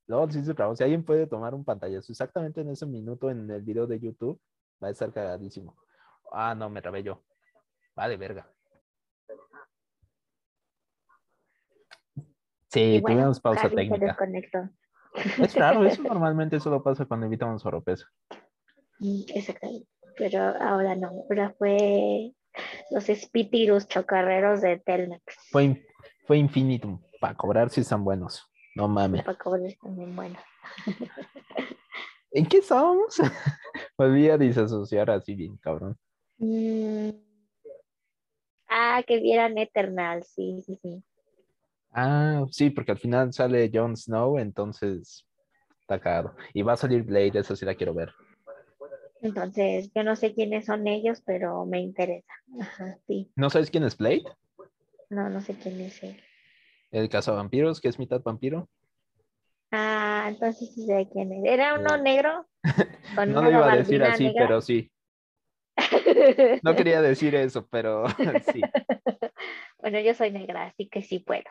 S2: Luego sí se trabó. Si alguien puede tomar un pantallazo exactamente en ese minuto en el video de YouTube, va a estar cagadísimo. Ah, no, me trabé yo. Vale, verga. Sí,
S1: bueno,
S2: tuvimos pausa técnica. Es raro, eso normalmente solo pasa cuando invitamos a Oropesa.
S1: Exactamente. Pero ahora no. Ahora fue los espíritus chocarreros de Telmex.
S2: Fue, in- fue infinitum. Para cobrar si están buenos. No mames.
S1: Para cobrar también bueno.
S2: ¿En qué estábamos? Volví a disasociar así bien, cabrón.
S1: Mm. Ah, que vieran Eternal, sí, sí, sí.
S2: Ah, sí, porque al final sale Jon Snow, entonces está cagado. Y va a salir Blade, eso sí la quiero ver.
S1: Entonces, yo no sé quiénes son ellos, pero me interesa. Ajá, sí.
S2: ¿No sabes quién es Blade?
S1: No, no sé quién es él.
S2: El cazavampiros, que es mitad vampiro.
S1: Ah, entonces sí sé quién es. ¿Era uno negro? Con
S2: No lo iba a decir así,
S1: negra?
S2: pero sí. No quería decir eso, pero sí.
S1: Bueno, yo soy negra, así que sí puedo.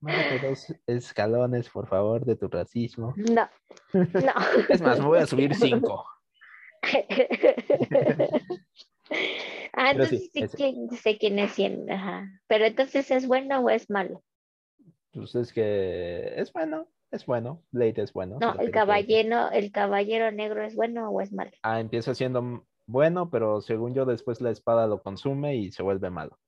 S2: Mándate dos escalones, por favor, de tu racismo.
S1: No, no.
S2: Es más, me voy a subir cinco.
S1: ah,
S2: Pero sí,
S1: entonces sí, quién- sé quién es quién. Ajá. Pero entonces, ¿es bueno o es malo?
S2: Pues es que es bueno, es bueno. Blade es bueno.
S1: No, el caballero, el caballero negro es bueno o es malo.
S2: Ah, empieza siendo bueno, pero según yo después la espada lo consume y se vuelve malo.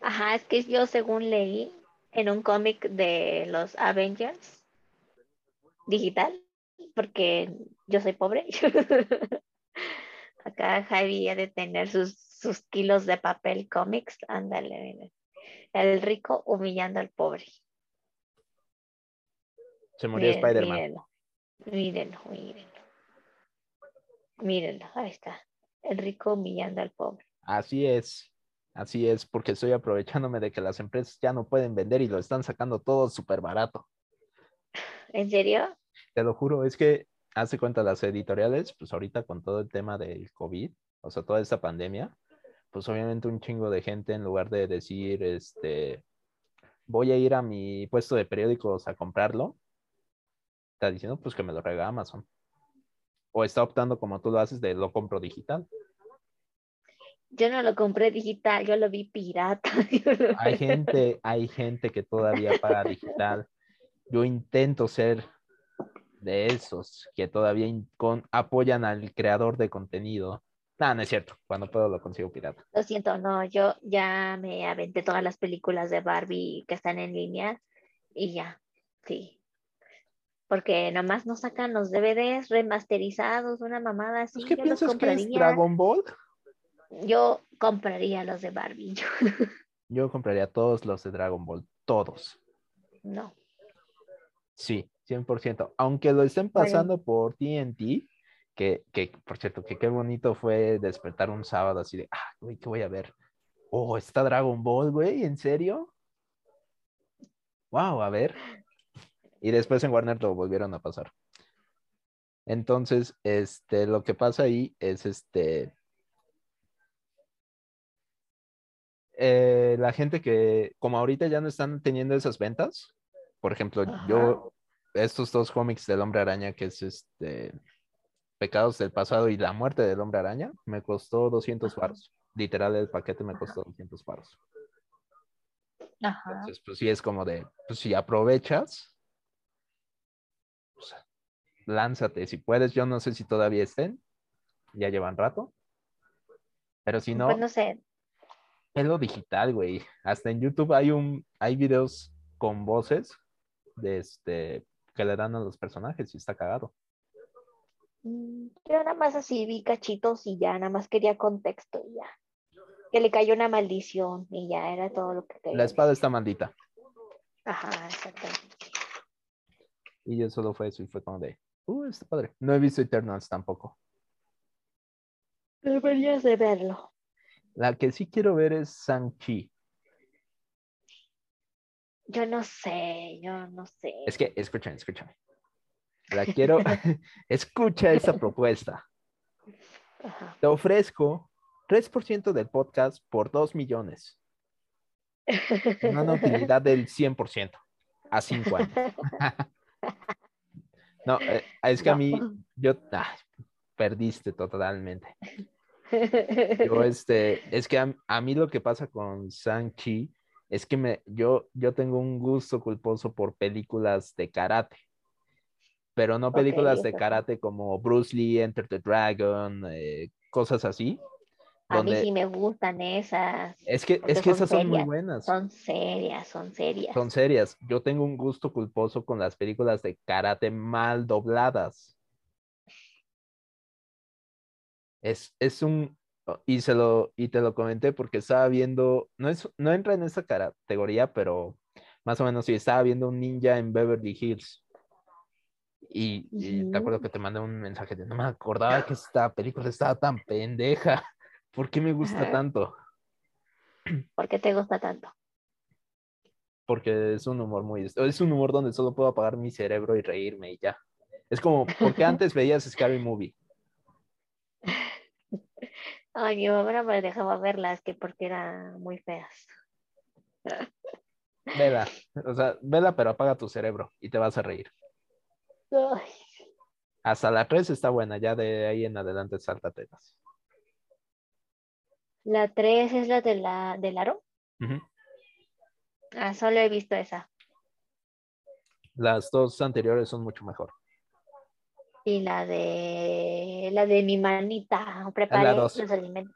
S1: Ajá, es que yo según leí en un cómic de los Avengers digital, porque yo soy pobre. Acá Javi ha de tener sus, sus kilos de papel cómics. Ándale, mira. El rico humillando al pobre.
S2: Se murió Spider-Man.
S1: Mírenlo, mírenlo, mírenlo. Mírenlo, ahí está. El rico humillando al pobre.
S2: Así es, así es, porque estoy aprovechándome de que las empresas ya no pueden vender y lo están sacando todo súper barato.
S1: ¿En serio?
S2: Te lo juro, es que hace cuenta las editoriales, pues ahorita con todo el tema del COVID, o sea, toda esta pandemia, pues obviamente un chingo de gente en lugar de decir, este, voy a ir a mi puesto de periódicos a comprarlo, está diciendo pues que me lo regala Amazon. O está optando como tú lo haces de lo compro digital.
S1: Yo no lo compré digital, yo lo vi pirata.
S2: Hay gente, hay gente que todavía paga digital. Yo intento ser de esos que todavía con- apoyan al creador de contenido. No, no es cierto. Cuando puedo lo consigo pirata.
S1: Lo siento, no, yo ya me aventé todas las películas de Barbie que están en línea y ya, sí. Porque nomás nos sacan los DVDs remasterizados, una mamada así.
S2: ¿Qué
S1: yo los
S2: piensas que es. Dragon Ball?
S1: Yo compraría los de Barbie.
S2: Yo compraría todos los de Dragon Ball. Todos.
S1: no.
S2: Sí, 100%. Aunque lo estén pasando por TNT, que, que, por cierto, que qué bonito fue despertar un sábado así de, ah, güey, ¿qué voy a ver? Oh, está Dragon Ball, güey, ¿en serio? Wow, a ver. Y después en Warner lo volvieron a pasar. Entonces, este, lo que pasa ahí es este. Eh, la gente que, como ahorita ya no están teniendo esas ventas, por ejemplo, yo, estos dos cómics del Hombre Araña, que es este Pecados del Pasado y La Muerte del Hombre Araña, me costó 200
S1: Ajá.
S2: baros. Literal, el paquete me costó 200 baros.
S1: Ajá.
S2: Entonces, pues sí es como de, pues si aprovechas, pues, lánzate. Si puedes, yo no sé si todavía estén, ya llevan rato. Pero si no,
S1: Pues no sé,
S2: es lo digital, güey. Hasta en YouTube hay un, hay videos con voces de este que le dan a los personajes y está cagado.
S1: Mm, Yo nada más así vi cachitos y ya, nada más quería contexto y ya. Que le cayó una maldición y ya era todo lo que quería.
S2: La espada está maldita.
S1: Ajá, exactamente.
S2: Y yo solo fue eso y fue como de, uh, está padre. No he visto Eternals tampoco.
S1: Deberías de verlo.
S2: La que sí quiero ver es Shang-Chi.
S1: Yo no sé, yo no sé.
S2: Es que, escúchame, escúchame. La quiero, escucha esta propuesta.
S1: Ajá.
S2: Te ofrezco 3% del podcast por 2 millones. Una utilidad del 100% a 5 años. No, eh, es que a mí, yo, ay, perdiste totalmente. Yo, este, es que a, a mí lo que pasa con Shang-Chi es que me, yo, yo tengo un gusto culposo por películas de karate, pero no películas de karate como Bruce Lee, Enter the Dragon, eh, cosas así.
S1: A mí
S2: donde-
S1: sí me gustan esas.
S2: Es que, es que
S1: son
S2: esas son muy buenas.
S1: Son serias, son serias.
S2: Son serias. Yo tengo un gusto culposo con las películas de karate mal dobladas. Es, es un, y se lo, y te lo comenté porque estaba viendo, no es, no entra en esa categoría, pero más o menos sí, estaba viendo un ninja en Beverly Hills. Y, y te acuerdo que te mandé un mensaje de no me acordaba que esta película estaba tan pendeja. ¿Por qué me gusta
S1: Ajá.
S2: tanto?
S1: ¿Por qué te gusta tanto?
S2: porque es un humor muy, es un humor donde solo puedo apagar mi cerebro y reírme y ya. Es como, porque antes veías Scary Movie.
S1: Ay, mi mamá no me dejaba verlas que porque eran muy feas.
S2: Vela, o sea, vela, pero apaga tu cerebro y te vas a reír.
S1: Ay,
S2: Hasta la 3 está buena, ya de ahí en adelante sáltatelas.
S1: La 3 es la de la del aro. Ah, solo he visto esa.
S2: Las dos anteriores son mucho mejor.
S1: Y la de la de mi manita. Preparé los alimentos.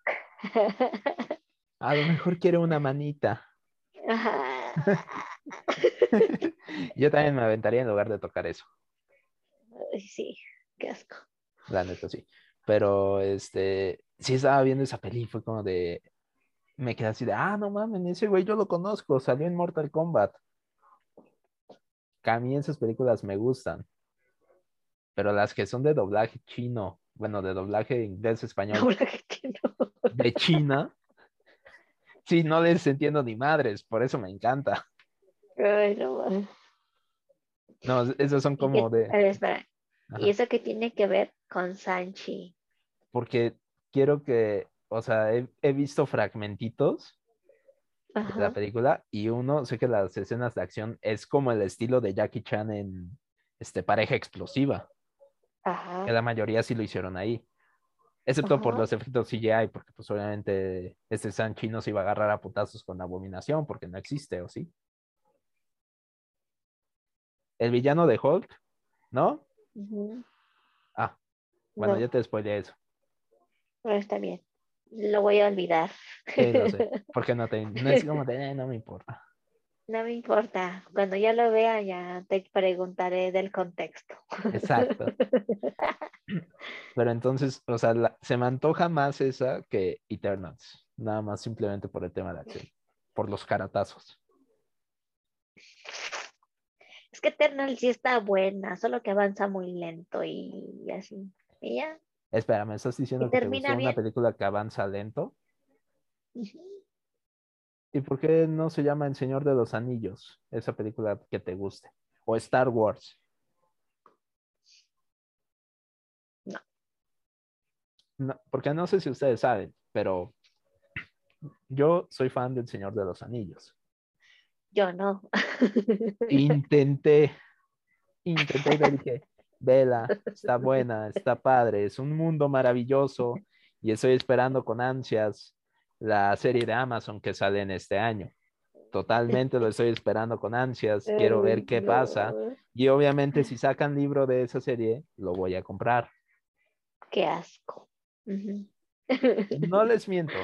S2: A lo mejor quiere una manita. Yo también me aventaría en lugar de tocar eso.
S1: Sí, qué asco.
S2: La neta, sí. Pero, este, sí estaba viendo esa peli, fue como de, me quedé así de, ah, no mames, ese güey yo lo conozco, salió en Mortal Kombat. Que a mí esas películas me gustan. Pero las que son de doblaje chino, bueno, de doblaje inglés-español
S1: Ahora que no.
S2: de China, sí, no les entiendo ni madres, por eso me encanta.
S1: Ay, no.
S2: No, esos son
S1: ¿Y qué-
S2: como
S1: a
S2: de,
S1: ver, espera.
S2: Ajá.
S1: ¿Y eso qué tiene que ver con Sanchi?
S2: porque quiero que, o sea, he, he visto fragmentitos de la película y uno, sé que las escenas de acción es como el estilo de Jackie Chan en este, Pareja Explosiva, que la mayoría sí lo hicieron ahí, excepto por los efectos CGI, porque pues obviamente este Sanchi no se iba a agarrar a putazos con la abominación, porque no existe, ¿o sí? El villano de Hulk, ¿no? Ah, bueno,
S1: No.
S2: ya te spoileé eso.
S1: Pero está bien. Lo voy a olvidar.
S2: Sí, lo sé. Porque no te, no es como de, "Eh, no me importa.
S1: No me importa. Cuando ya lo vea, ya te preguntaré del contexto.
S2: Exacto. Pero entonces, o sea, la- se me antoja más esa que Eternals. Nada más simplemente por el tema de acción. Por los caratazos.
S1: Es que Eternal sí está buena, solo que avanza muy lento y así. Y ya.
S2: Espera, ¿me estás diciendo que te una película que avanza lento? ¿Y por qué no se llama El Señor de los Anillos? Esa película que te guste. O Star Wars.
S1: No.
S2: No, porque no sé si ustedes saben, pero yo soy fan del Señor de los Anillos.
S1: Yo no.
S2: Intenté, intenté y dije, vela, está buena, está padre, es un mundo maravilloso y estoy esperando con ansias la serie de Amazon que sale en este año. Totalmente lo estoy esperando con ansias, quiero ver qué pasa y obviamente si sacan libro de esa serie, lo voy a comprar.
S1: Qué asco.
S2: No les miento.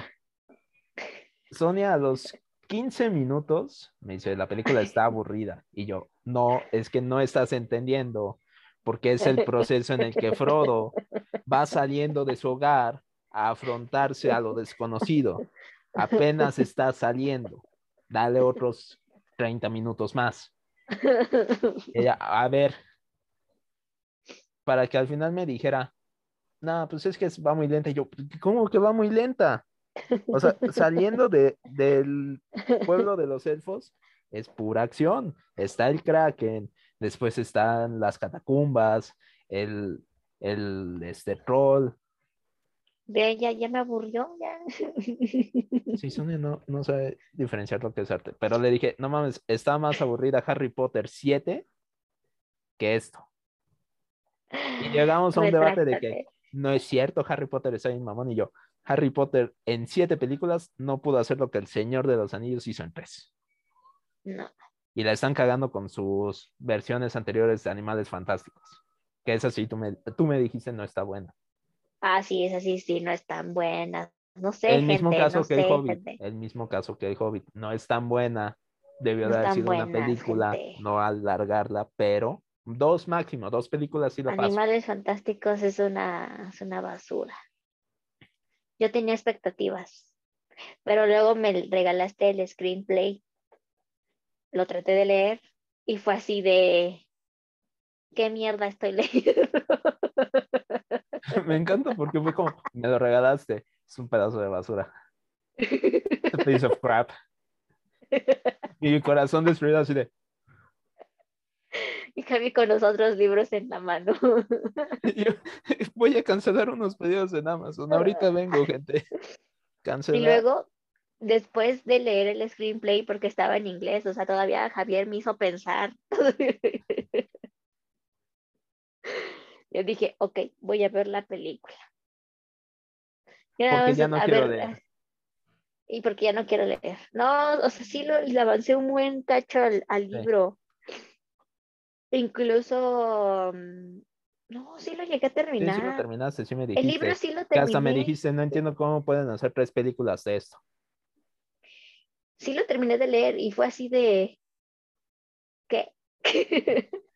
S2: Sonia a los 15 minutos me dice, la película está aburrida. Y yo, no, es que no estás entendiendo, porque es el proceso en el que Frodo va saliendo de su hogar a afrontarse a lo desconocido. Apenas está saliendo. Dale otros 30 minutos más. Ella, a ver, para que al final me dijera, no, pues es que va muy lenta. Y yo, ¿cómo que va muy lenta? O sea, saliendo de, del pueblo de los elfos, es pura acción. Está el Kraken, después están las catacumbas, el, el este troll.
S1: Ve, ya, ya me aburrió, ya.
S2: Sí, Sonia no, no sabe diferenciar lo que es arte. Pero le dije, no mames, está más aburrida Harry Potter 7 que esto. Y llegamos a un debate de que no es cierto, Harry Potter está bien mamón. Y yo, Harry Potter en siete películas no pudo hacer lo que el Señor de los Anillos hizo en tres.
S1: No.
S2: Y la están cagando con sus versiones anteriores de Animales Fantásticos. Que esa sí, tú me, tú me dijiste no está buena.
S1: Ah, sí, es así, sí, no es tan buena. No sé,
S2: el mismo
S1: gente,
S2: caso
S1: no
S2: que el
S1: sé,
S2: Hobbit.
S1: gente.
S2: El mismo caso que el Hobbit. No es tan buena. Debió
S1: No
S2: de haber sido una película,
S1: gente.
S2: no alargarla, pero dos máximo, dos películas la paso.
S1: Animales Fantásticos es una, es una basura. Yo tenía expectativas, pero luego me regalaste el screenplay. Lo traté de leer y fue así de, ¿qué mierda estoy leyendo?
S2: me encanta porque fue como, me lo regalaste. Es un pedazo de basura. A piece of crap. Y mi corazón destruido así de,
S1: Y Javi con los otros libros en la mano.
S2: yo voy a cancelar unos pedidos en Amazon. Ahorita vengo, gente.
S1: Y
S2: Cancelar.
S1: luego, después de leer el screenplay, porque estaba en inglés, o sea, todavía Javier me hizo pensar. Yo dije, ok, voy a ver la película.
S2: Porque ya no
S1: a
S2: quiero
S1: ver,
S2: leer.
S1: Y porque ya no quiero leer. No, o sea, sí lo, le avancé un buen cacho al, al
S2: Sí.
S1: libro. Incluso, mm, no, sí lo llegué a
S2: Sí,
S1: terminar.
S2: sí lo terminaste, sí me
S1: el
S2: dijiste.
S1: libro sí lo
S2: Que hasta me
S1: terminé.
S2: dijiste, no entiendo cómo pueden hacer tres películas de esto.
S1: sí lo terminé de leer y fue así de ¿qué?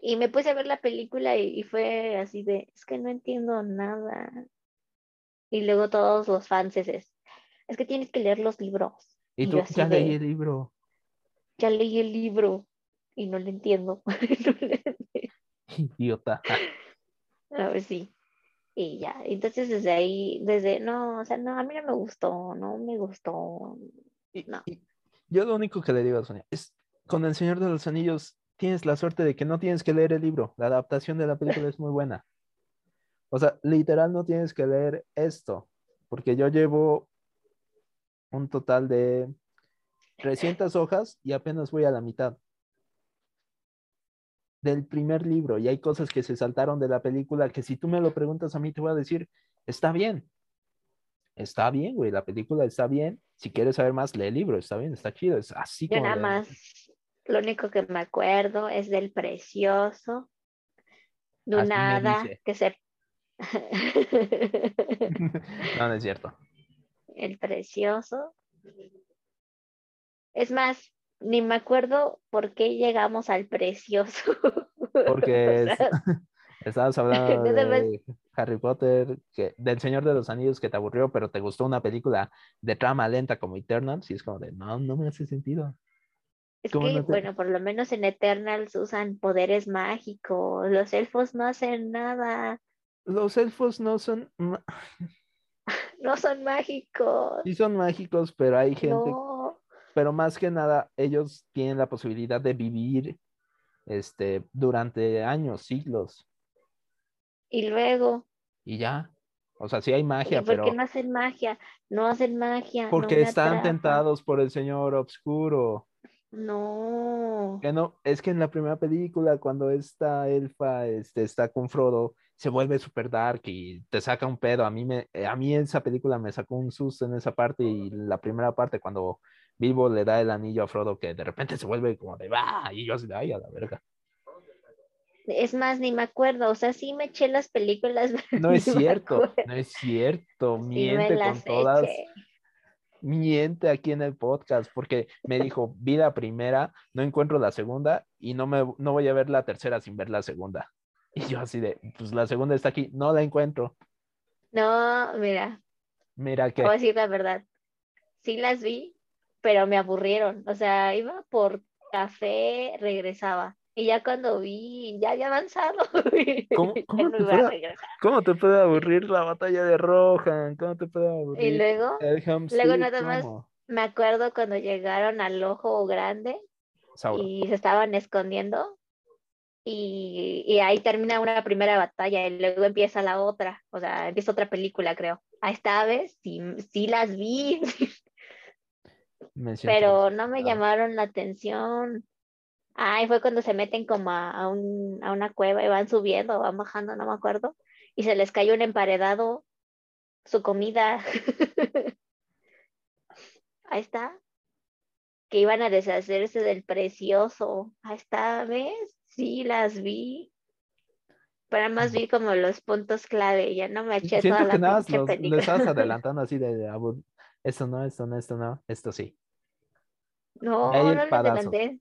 S1: y me puse a ver la película y, y fue así de es que no entiendo nada. Y luego todos los fans es, es que tienes que leer los libros.
S2: Y
S1: Y
S2: tú, ya
S1: de-
S2: leí el libro.
S1: Ya leí el libro y no lo entiendo. No le-
S2: Idiota.
S1: a ver sí. Y ya, entonces desde ahí, desde, no, o sea, no, a mí no me gustó, no me gustó.
S2: Y-
S1: No.
S2: y yo lo único que le digo a Sonia es, con El Señor de los Anillos tienes la suerte de que no tienes que leer el libro. La adaptación de la película es muy buena. O sea, literal no tienes que leer esto, porque yo llevo un total de 300 hojas y apenas voy a la mitad del primer libro y hay cosas que se saltaron de la película que si tú me lo preguntas a mí te voy a decir, está bien. Está bien, güey, la película está bien. Si quieres saber más, lee el libro, está bien, está chido. Es así
S1: Yo
S2: como
S1: nada
S2: de-
S1: más, lo único que me acuerdo es del precioso, de
S2: Así
S1: hada que se,
S2: no, no es cierto.
S1: El precioso. Es más, ni me acuerdo por qué llegamos al precioso.
S2: Porque
S1: O sea,
S2: es- estabas hablando de Harry Potter, que, del Señor de los Anillos que te aburrió, pero te gustó una película de trama lenta como Eternals, y es como de, no, no me hace sentido.
S1: Es
S2: ¿Cómo
S1: que,
S2: no te-
S1: bueno, por lo menos en Eternals usan poderes mágicos. Los elfos no hacen nada.
S2: Los elfos no son,
S1: No son mágicos.
S2: sí son mágicos, pero hay gente,
S1: No.
S2: pero más que nada, ellos tienen la posibilidad de vivir este, durante años, siglos,
S1: Y luego,
S2: y ya. O sea, sí hay
S1: ¿y
S2: magia,
S1: por qué
S2: pero
S1: no hacen magia? No hacen magia.
S2: porque están
S1: atrapa.
S2: tentados por el Señor Obscuro.
S1: No.
S2: Que no, es que en la primera película, cuando esta elfa este, está con Frodo, se vuelve super dark y te saca un pedo. A mí, me, eh, a mí esa película me sacó un susto en esa parte y la primera parte cuando Bilbo le da el anillo a Frodo que de repente se vuelve como de va y yo así de ay a la verga.
S1: Es más, ni me acuerdo. O sea, sí me eché las películas. pero
S2: No es cierto, no es cierto,
S1: Sí
S2: miente con todas,
S1: eché.
S2: Miente aquí en el podcast porque me dijo, vi la primera, no encuentro la segunda y no me no voy a ver la tercera sin ver la segunda. Y yo así de, pues la segunda está aquí, no la encuentro.
S1: No, mira,
S2: Mira
S1: te voy a
S2: que
S1: decir la verdad. Sí las vi, pero me aburrieron. O sea, iba por café, regresaba. Y ya cuando vi, ya había avanzado.
S2: ¿Cómo- cómo te puede-. ¿Cómo te puede aburrir la batalla de Rohan? ¿Cómo te puede aburrir?
S1: Y luego luego nada más-
S2: ¿Cómo?
S1: me acuerdo cuando llegaron al ojo grande y se estaban escondiendo. Y, y ahí termina una primera batalla y luego empieza la otra. O sea, empieza otra película, creo. A esta vez sí, sí las vi, pero no me llamaron la atención. Ay, fue cuando se meten como a, a un- a una cueva y van subiendo, van bajando, no me acuerdo. Y se les cayó un emparedado, su comida. Ahí está. Que iban a deshacerse del precioso. Ahí está, ¿ves? Sí, las vi. Pero más vi como los puntos clave, ya no me eché
S2: Siento
S1: toda
S2: que
S1: la
S2: nada, los,
S1: película.
S2: adelantando así de abur- esto no, esto no, esto no, esto sí.
S1: No,
S2: ahí
S1: no
S2: padazo.
S1: adelanté.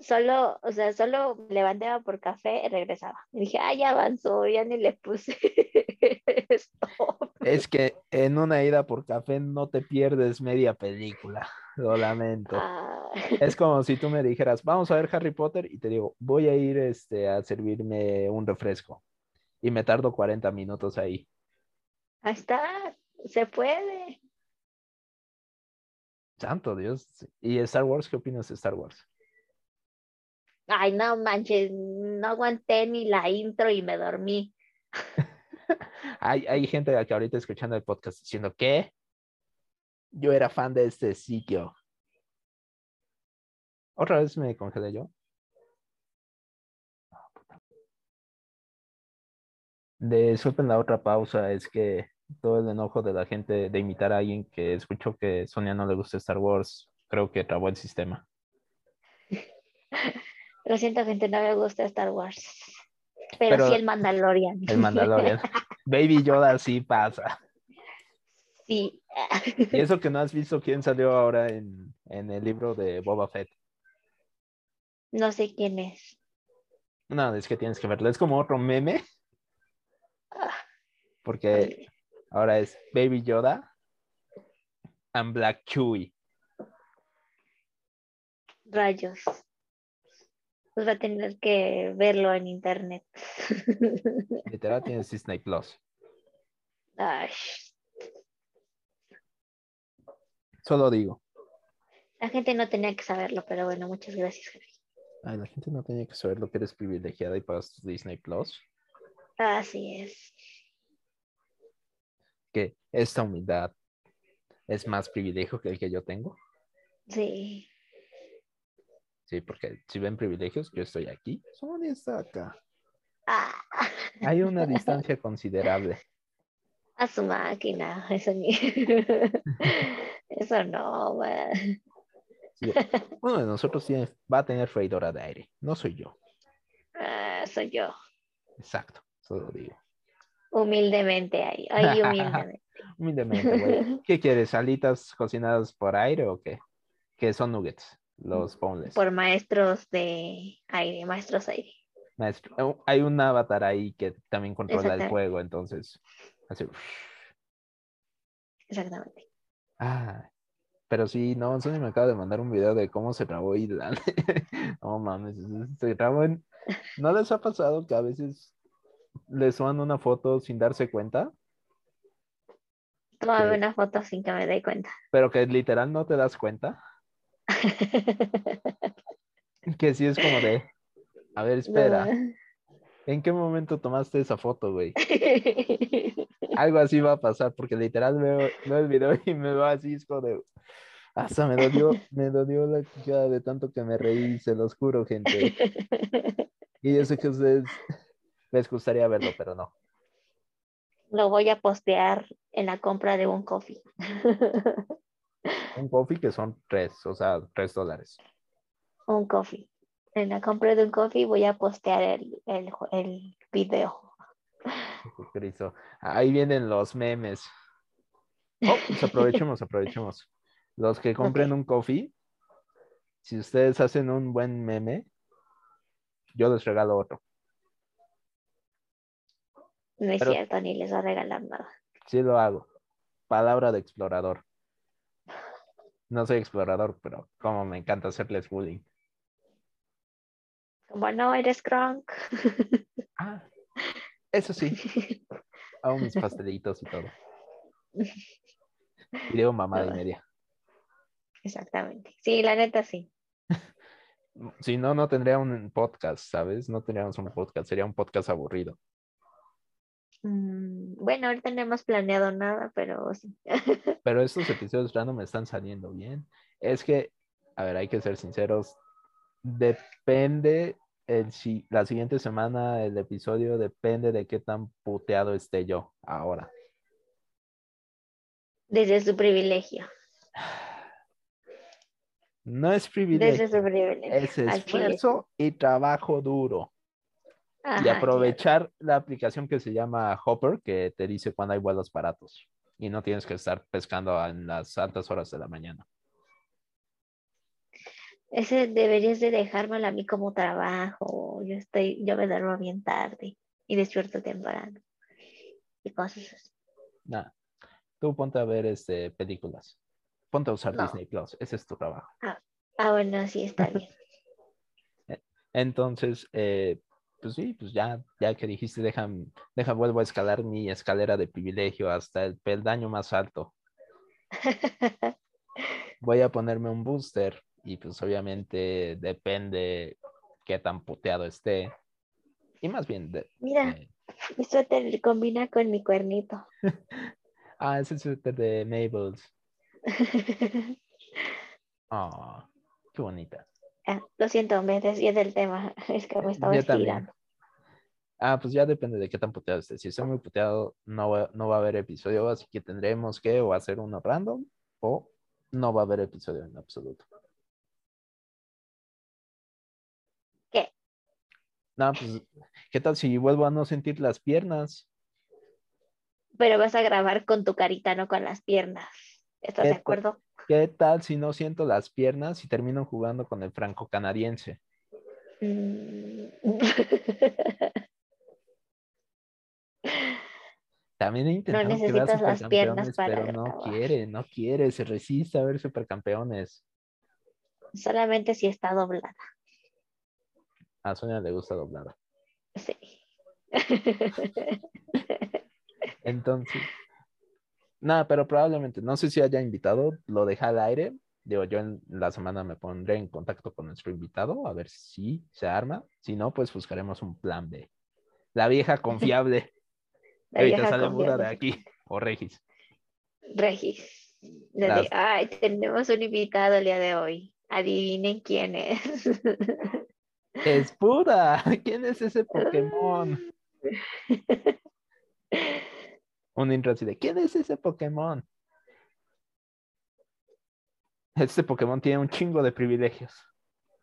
S1: Solo, o sea, solo levantaba por café y regresaba. Y dije, ah, ya avanzó, ya ni le puse stop.
S2: Es que en una ida por café no te pierdes media película. Lo lamento.
S1: Ah,
S2: Es como si tú me dijeras, vamos a ver Harry Potter y te digo, voy a ir este, a servirme un refresco. Y me tardo 40 minutos ahí.
S1: ahí está, se puede.
S2: Santo Dios. ¿Y Star Wars? ¿Qué opinas de Star Wars?
S1: Ay, no manches, no aguanté ni la intro y me dormí.
S2: Hay, hay gente que ahorita escuchando el podcast diciendo que yo era fan de este sitio. Otra vez me congelé yo. Ah. Disculpen la otra pausa, es que todo el enojo de la gente de imitar a alguien que escuchó que Sonia no le gusta Star Wars, creo que trabó el sistema.
S1: Lo siento, gente, no me gusta Star Wars. Pero,
S2: Pero-
S1: sí el Mandalorian.
S2: El Mandalorian. Baby Yoda sí pasa.
S1: sí.
S2: Y eso que no has visto quién salió ahora en, en el libro de Boba Fett.
S1: No sé quién es.
S2: No, es que tienes que verlo. Es como otro meme. Porque ahora es Baby Yoda and Black Chewie.
S1: Rayos. Pues va a tener que verlo en internet.
S2: Literal tienes Disney Plus.
S1: Ay,
S2: Solo digo.
S1: la gente no tenía que saberlo, pero bueno, muchas gracias, Javi.
S2: Ay, la gente no tenía que saber lo que eres privilegiada y pagas Disney Plus.
S1: Así es.
S2: Que esta humildad es más privilegio que el que yo tengo.
S1: Sí.
S2: Sí, porque si ven privilegios, yo estoy aquí. Sonia está acá.
S1: Ah,
S2: Hay una distancia considerable.
S1: a su máquina. Eso ni. Eso no, man.
S2: Sí, Uno de nosotros tiene, va a tener freidora de aire. No soy yo.
S1: Ah, soy yo.
S2: Exacto. Solo digo.
S1: Humildemente ahí, ahí humildemente.
S2: Humildemente, güey. ¿Qué quieres? ¿Salitas cocinadas por aire o qué? ¿Qué son nuggets? Los boneless.
S1: Por maestros de aire, maestros aire.
S2: Maestro, oh, hay un avatar ahí que también controla el fuego, entonces. Así.
S1: Exactamente.
S2: Ah, pero sí, no, Sony me acaba de mandar un video de cómo se trabó y la- no mames, se trabó en... ¿No les ha pasado que a veces les suban una foto sin darse cuenta?
S1: Tómame
S2: Sí.
S1: una foto sin que me dé cuenta.
S2: Pero que literal no te das cuenta. Que sí es como de, a ver, espera, ¿en qué momento tomaste esa foto, güey? Algo así va a pasar, porque literal veo, veo el video y me veo así, es como de, hasta me dolió, me dolió la quijada de tanto que me reí, se los juro, gente. Y yo sé que a ustedes les gustaría verlo, pero no.
S1: Lo voy a postear en la compra de un coffee.
S2: Un coffee que son tres, o sea, tres dólares.
S1: un coffee. En la compra de un coffee voy a postear el, el, el video.
S2: Jesucristo. Ahí vienen los memes. Oh, pues aprovechemos, aprovechemos. Los que compren un coffee, si ustedes hacen un buen meme, yo les regalo otro.
S1: No es
S2: Pero-
S1: cierto, ni les va a regalar nada.
S2: Sí lo hago. Palabra de explorador. No soy explorador, pero como me encanta hacerles bullying.
S1: Como no eres Kronk.
S2: Ah, eso sí, hago mis pastelitos y todo. Y digo mamada y media.
S1: Exactamente. Sí, la neta sí.
S2: Si no, no tendría un podcast, ¿sabes? No tendríamos un podcast, sería un podcast aburrido.
S1: Mm, bueno, ahorita no hemos planeado nada, pero sí.
S2: Pero estos episodios random me están saliendo bien. Es que, a ver, hay que ser sinceros. Depende, el, si, la siguiente semana el episodio depende de qué tan puteado esté yo ahora.
S1: Desde su privilegio.
S2: No es
S1: Desde
S2: privilegio,
S1: su privilegio.
S2: es esfuerzo y trabajo duro. Y
S1: claro.
S2: aprovechar la aplicación que se llama Hopper, que te dice cuando hay vuelos baratos y no tienes que estar pescando en las altas horas de la mañana.
S1: Ese deberías de dejármelo a mí como trabajo. Yo estoy, yo me duermo bien tarde y despierto temprano. Y cosas así.
S2: Nah, tú ponte a ver este, películas. Ponte a usar
S1: No.
S2: Disney Plus. Ese es tu trabajo.
S1: Ah, bueno, sí, está bien.
S2: Entonces, eh, pues sí, pues ya, ya que dijiste, deja, deja, vuelvo a escalar mi escalera de privilegio hasta el peldaño más alto. Voy a ponerme un booster y pues obviamente depende qué tan puteado esté. Y más bien, de-
S1: Mira,
S2: eh,
S1: mi suéter combina con mi cuernito.
S2: ah, ese suéter de Mabel's. Ah, qué bonita.
S1: Ah, lo siento, me desvié del tema. Es que me estaba
S2: Yo también.
S1: estirando.
S2: Ah, pues ya depende de qué tan puteado esté. Si estoy muy puteado, no va, no va a haber episodio, así que tendremos que o hacer uno random o no va a haber episodio en absoluto.
S1: ¿Qué?
S2: No, pues, ¿qué tal si vuelvo a no sentir las piernas?
S1: Pero vas a grabar con tu carita, no con las piernas. ¿Estás de acuerdo?
S2: ¿Qué tal si no siento las piernas y termino jugando con el franco-canadiense?
S1: Mm.
S2: También que vea
S1: necesitas las piernas
S2: supercampeones,
S1: para
S2: pero no quiere, no quiere, se resiste a ver supercampeones.
S1: Solamente si está doblada.
S2: A Sonia le gusta doblada.
S1: Sí.
S2: Entonces, nada, pero probablemente, no sé si haya invitado, lo deja al aire. Digo, yo en la semana me pondré en contacto con nuestro invitado a ver si se arma. Si no, pues buscaremos un plan B. La vieja confiable.
S1: La
S2: Ahorita
S1: vieja
S2: sale muda de
S1: confiable.
S2: aquí. O Regis.
S1: Regis.
S2: Las-
S1: Ay, tenemos un invitado el día de hoy. Adivinen quién es.
S2: Es pura. ¿Quién es ese Pokémon? Un intro así de ¿quién es ese Pokémon? Este Pokémon tiene un chingo de privilegios.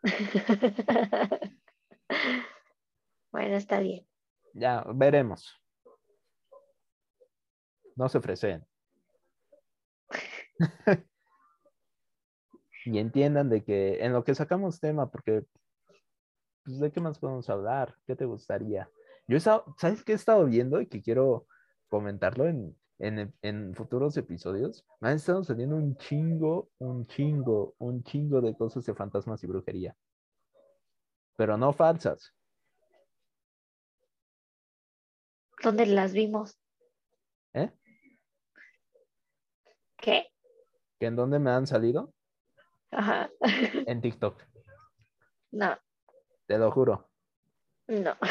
S1: bueno, está bien.
S2: Ya, veremos. no se ofrecen. y entiendan de que en lo que sacamos tema, porque pues, ¿de qué más podemos hablar? ¿Qué te gustaría? Yo he estado, ¿sabes qué he estado viendo y que quiero comentarlo en, en, en futuros episodios? Me han estado saliendo un chingo, un chingo, un chingo de cosas de fantasmas y brujería. Pero no falsas.
S1: ¿Dónde las vimos?
S2: ¿Eh?
S1: ¿Qué?
S2: ¿Que en dónde me han salido?
S1: Ajá.
S2: En TikTok,
S1: No,
S2: te lo juro.
S1: no.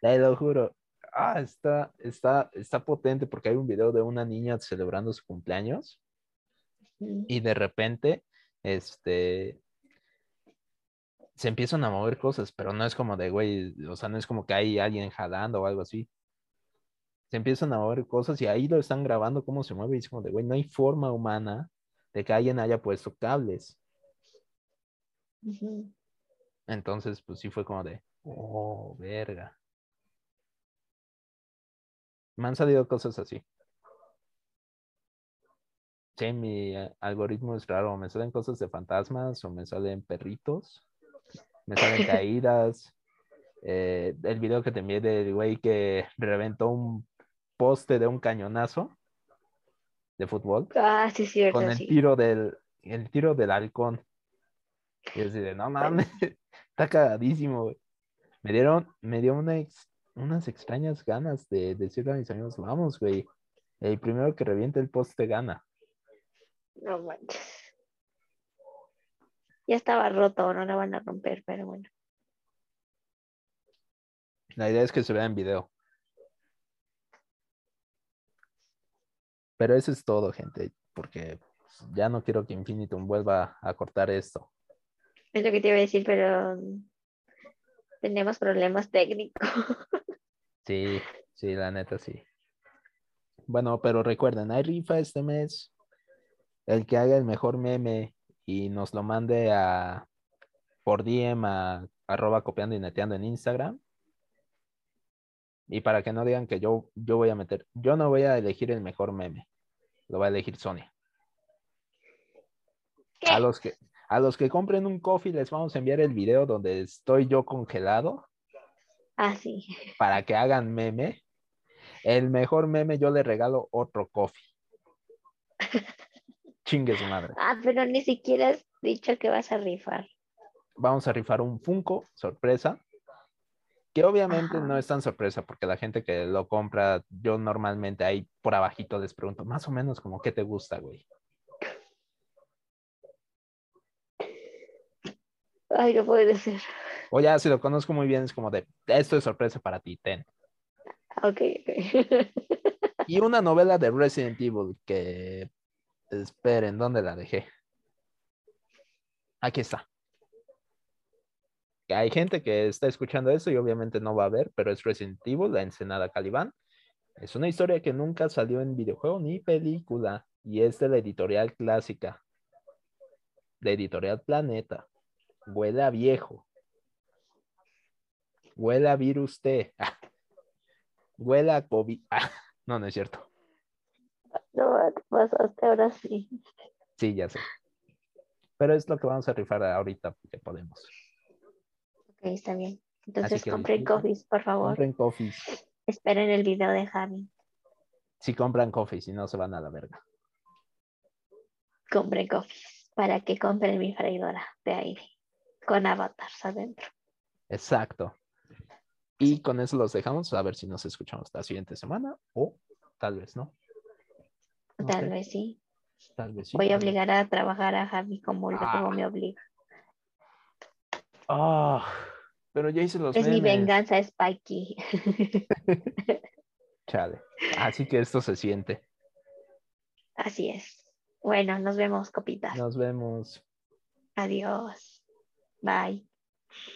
S2: Te lo juro. Ah, está, está, está potente porque hay un video de una niña celebrando su cumpleaños y de repente, este, se empiezan a mover cosas, pero no es como de, güey, o sea, no es como que hay alguien jalando o algo así. Se empiezan a mover cosas y ahí lo están grabando cómo se mueve y es como de, güey, no hay forma humana de que alguien haya puesto cables.
S1: Ujú.
S2: Entonces, pues sí fue como de, oh, verga. Me han salido cosas así. Sí, mi eh, algoritmo es raro. Me salen cosas de fantasmas o me salen perritos. Me salen caídas. eh, el video que te envié del güey que reventó un poste de un cañonazo de fútbol
S1: Ah, sí, cierto,
S2: con el
S1: sí.
S2: tiro del, el tiro del halcón. Y así de, no mames, está cagadísimo, güey. Me dieron, me dio una ex- unas extrañas ganas de decirle a mis amigos, vamos, güey. El primero que reviente el poste gana.
S1: No manches. Ya estaba roto, no lo van a romper, pero bueno.
S2: La idea es que se vea en video. Pero eso es todo, gente, porque ya no quiero que Infinitum vuelva a cortar esto.
S1: Es lo que te iba a decir, pero tenemos problemas técnicos.
S2: Sí, sí, la neta sí. Bueno, pero recuerden, hay rifa este mes. El que haga el mejor meme y nos lo mande a por DM a arroba copiando y neteando en Instagram. Y para que no digan que yo, yo voy a meter, yo no voy a elegir el mejor meme. Lo va a elegir Sonia.
S1: ¿Qué?
S2: A los que, a los que compren un coffee les vamos a enviar el video donde estoy yo congelado
S1: Ah, sí.
S2: para que hagan meme. El mejor meme yo le regalo otro coffee. Chingue su madre.
S1: Ah, pero ni siquiera has dicho que vas a rifar.
S2: Vamos a rifar un Funko, sorpresa. Que obviamente
S1: Ajá.
S2: no es tan sorpresa porque la gente que lo compra, yo normalmente ahí por abajito les pregunto, más o menos como, ¿qué te gusta, güey?
S1: Ay, no puede ser.
S2: O ya si lo conozco muy bien, es como de, esto es sorpresa para ti, ten.
S1: Ok, ok.
S2: Y una novela de Resident Evil que, esperen, ¿dónde la dejé? Aquí está. Hay gente que está escuchando esto y obviamente no va a ver, pero es Resident Evil, la Ensenada Calibán. Es una historia que nunca salió en videojuego ni película y es de la editorial clásica, de editorial Planeta. Huele a viejo. Huele a virus T. Huele a COVID. No, no es cierto.
S1: No, te pasaste ahora sí.
S2: Sí, ya sé. Pero es lo que vamos a rifar ahorita porque podemos.
S1: Ok, está bien. Entonces
S2: que
S1: compren coffees, por favor.
S2: Compren coffees.
S1: Esperen el video de Javi.
S2: Si compran coffees, si no se van a la verga.
S1: Compren coffees para que compren mi freidora de aire con avatars adentro.
S2: Exacto. Y con eso los dejamos. A ver si nos escuchamos la siguiente semana o tal vez no. No
S1: Tal
S2: sé,
S1: vez sí.
S2: Tal vez sí.
S1: Voy a obligar a trabajar a Javi como luego
S2: Ah.
S1: me obliga.
S2: Ah, pero ya hice los
S1: Es mi venganza, Spikey.
S2: Chale. Así que esto se siente.
S1: Así es. Bueno, nos vemos, copitas.
S2: Nos vemos.
S1: Adiós. Bye.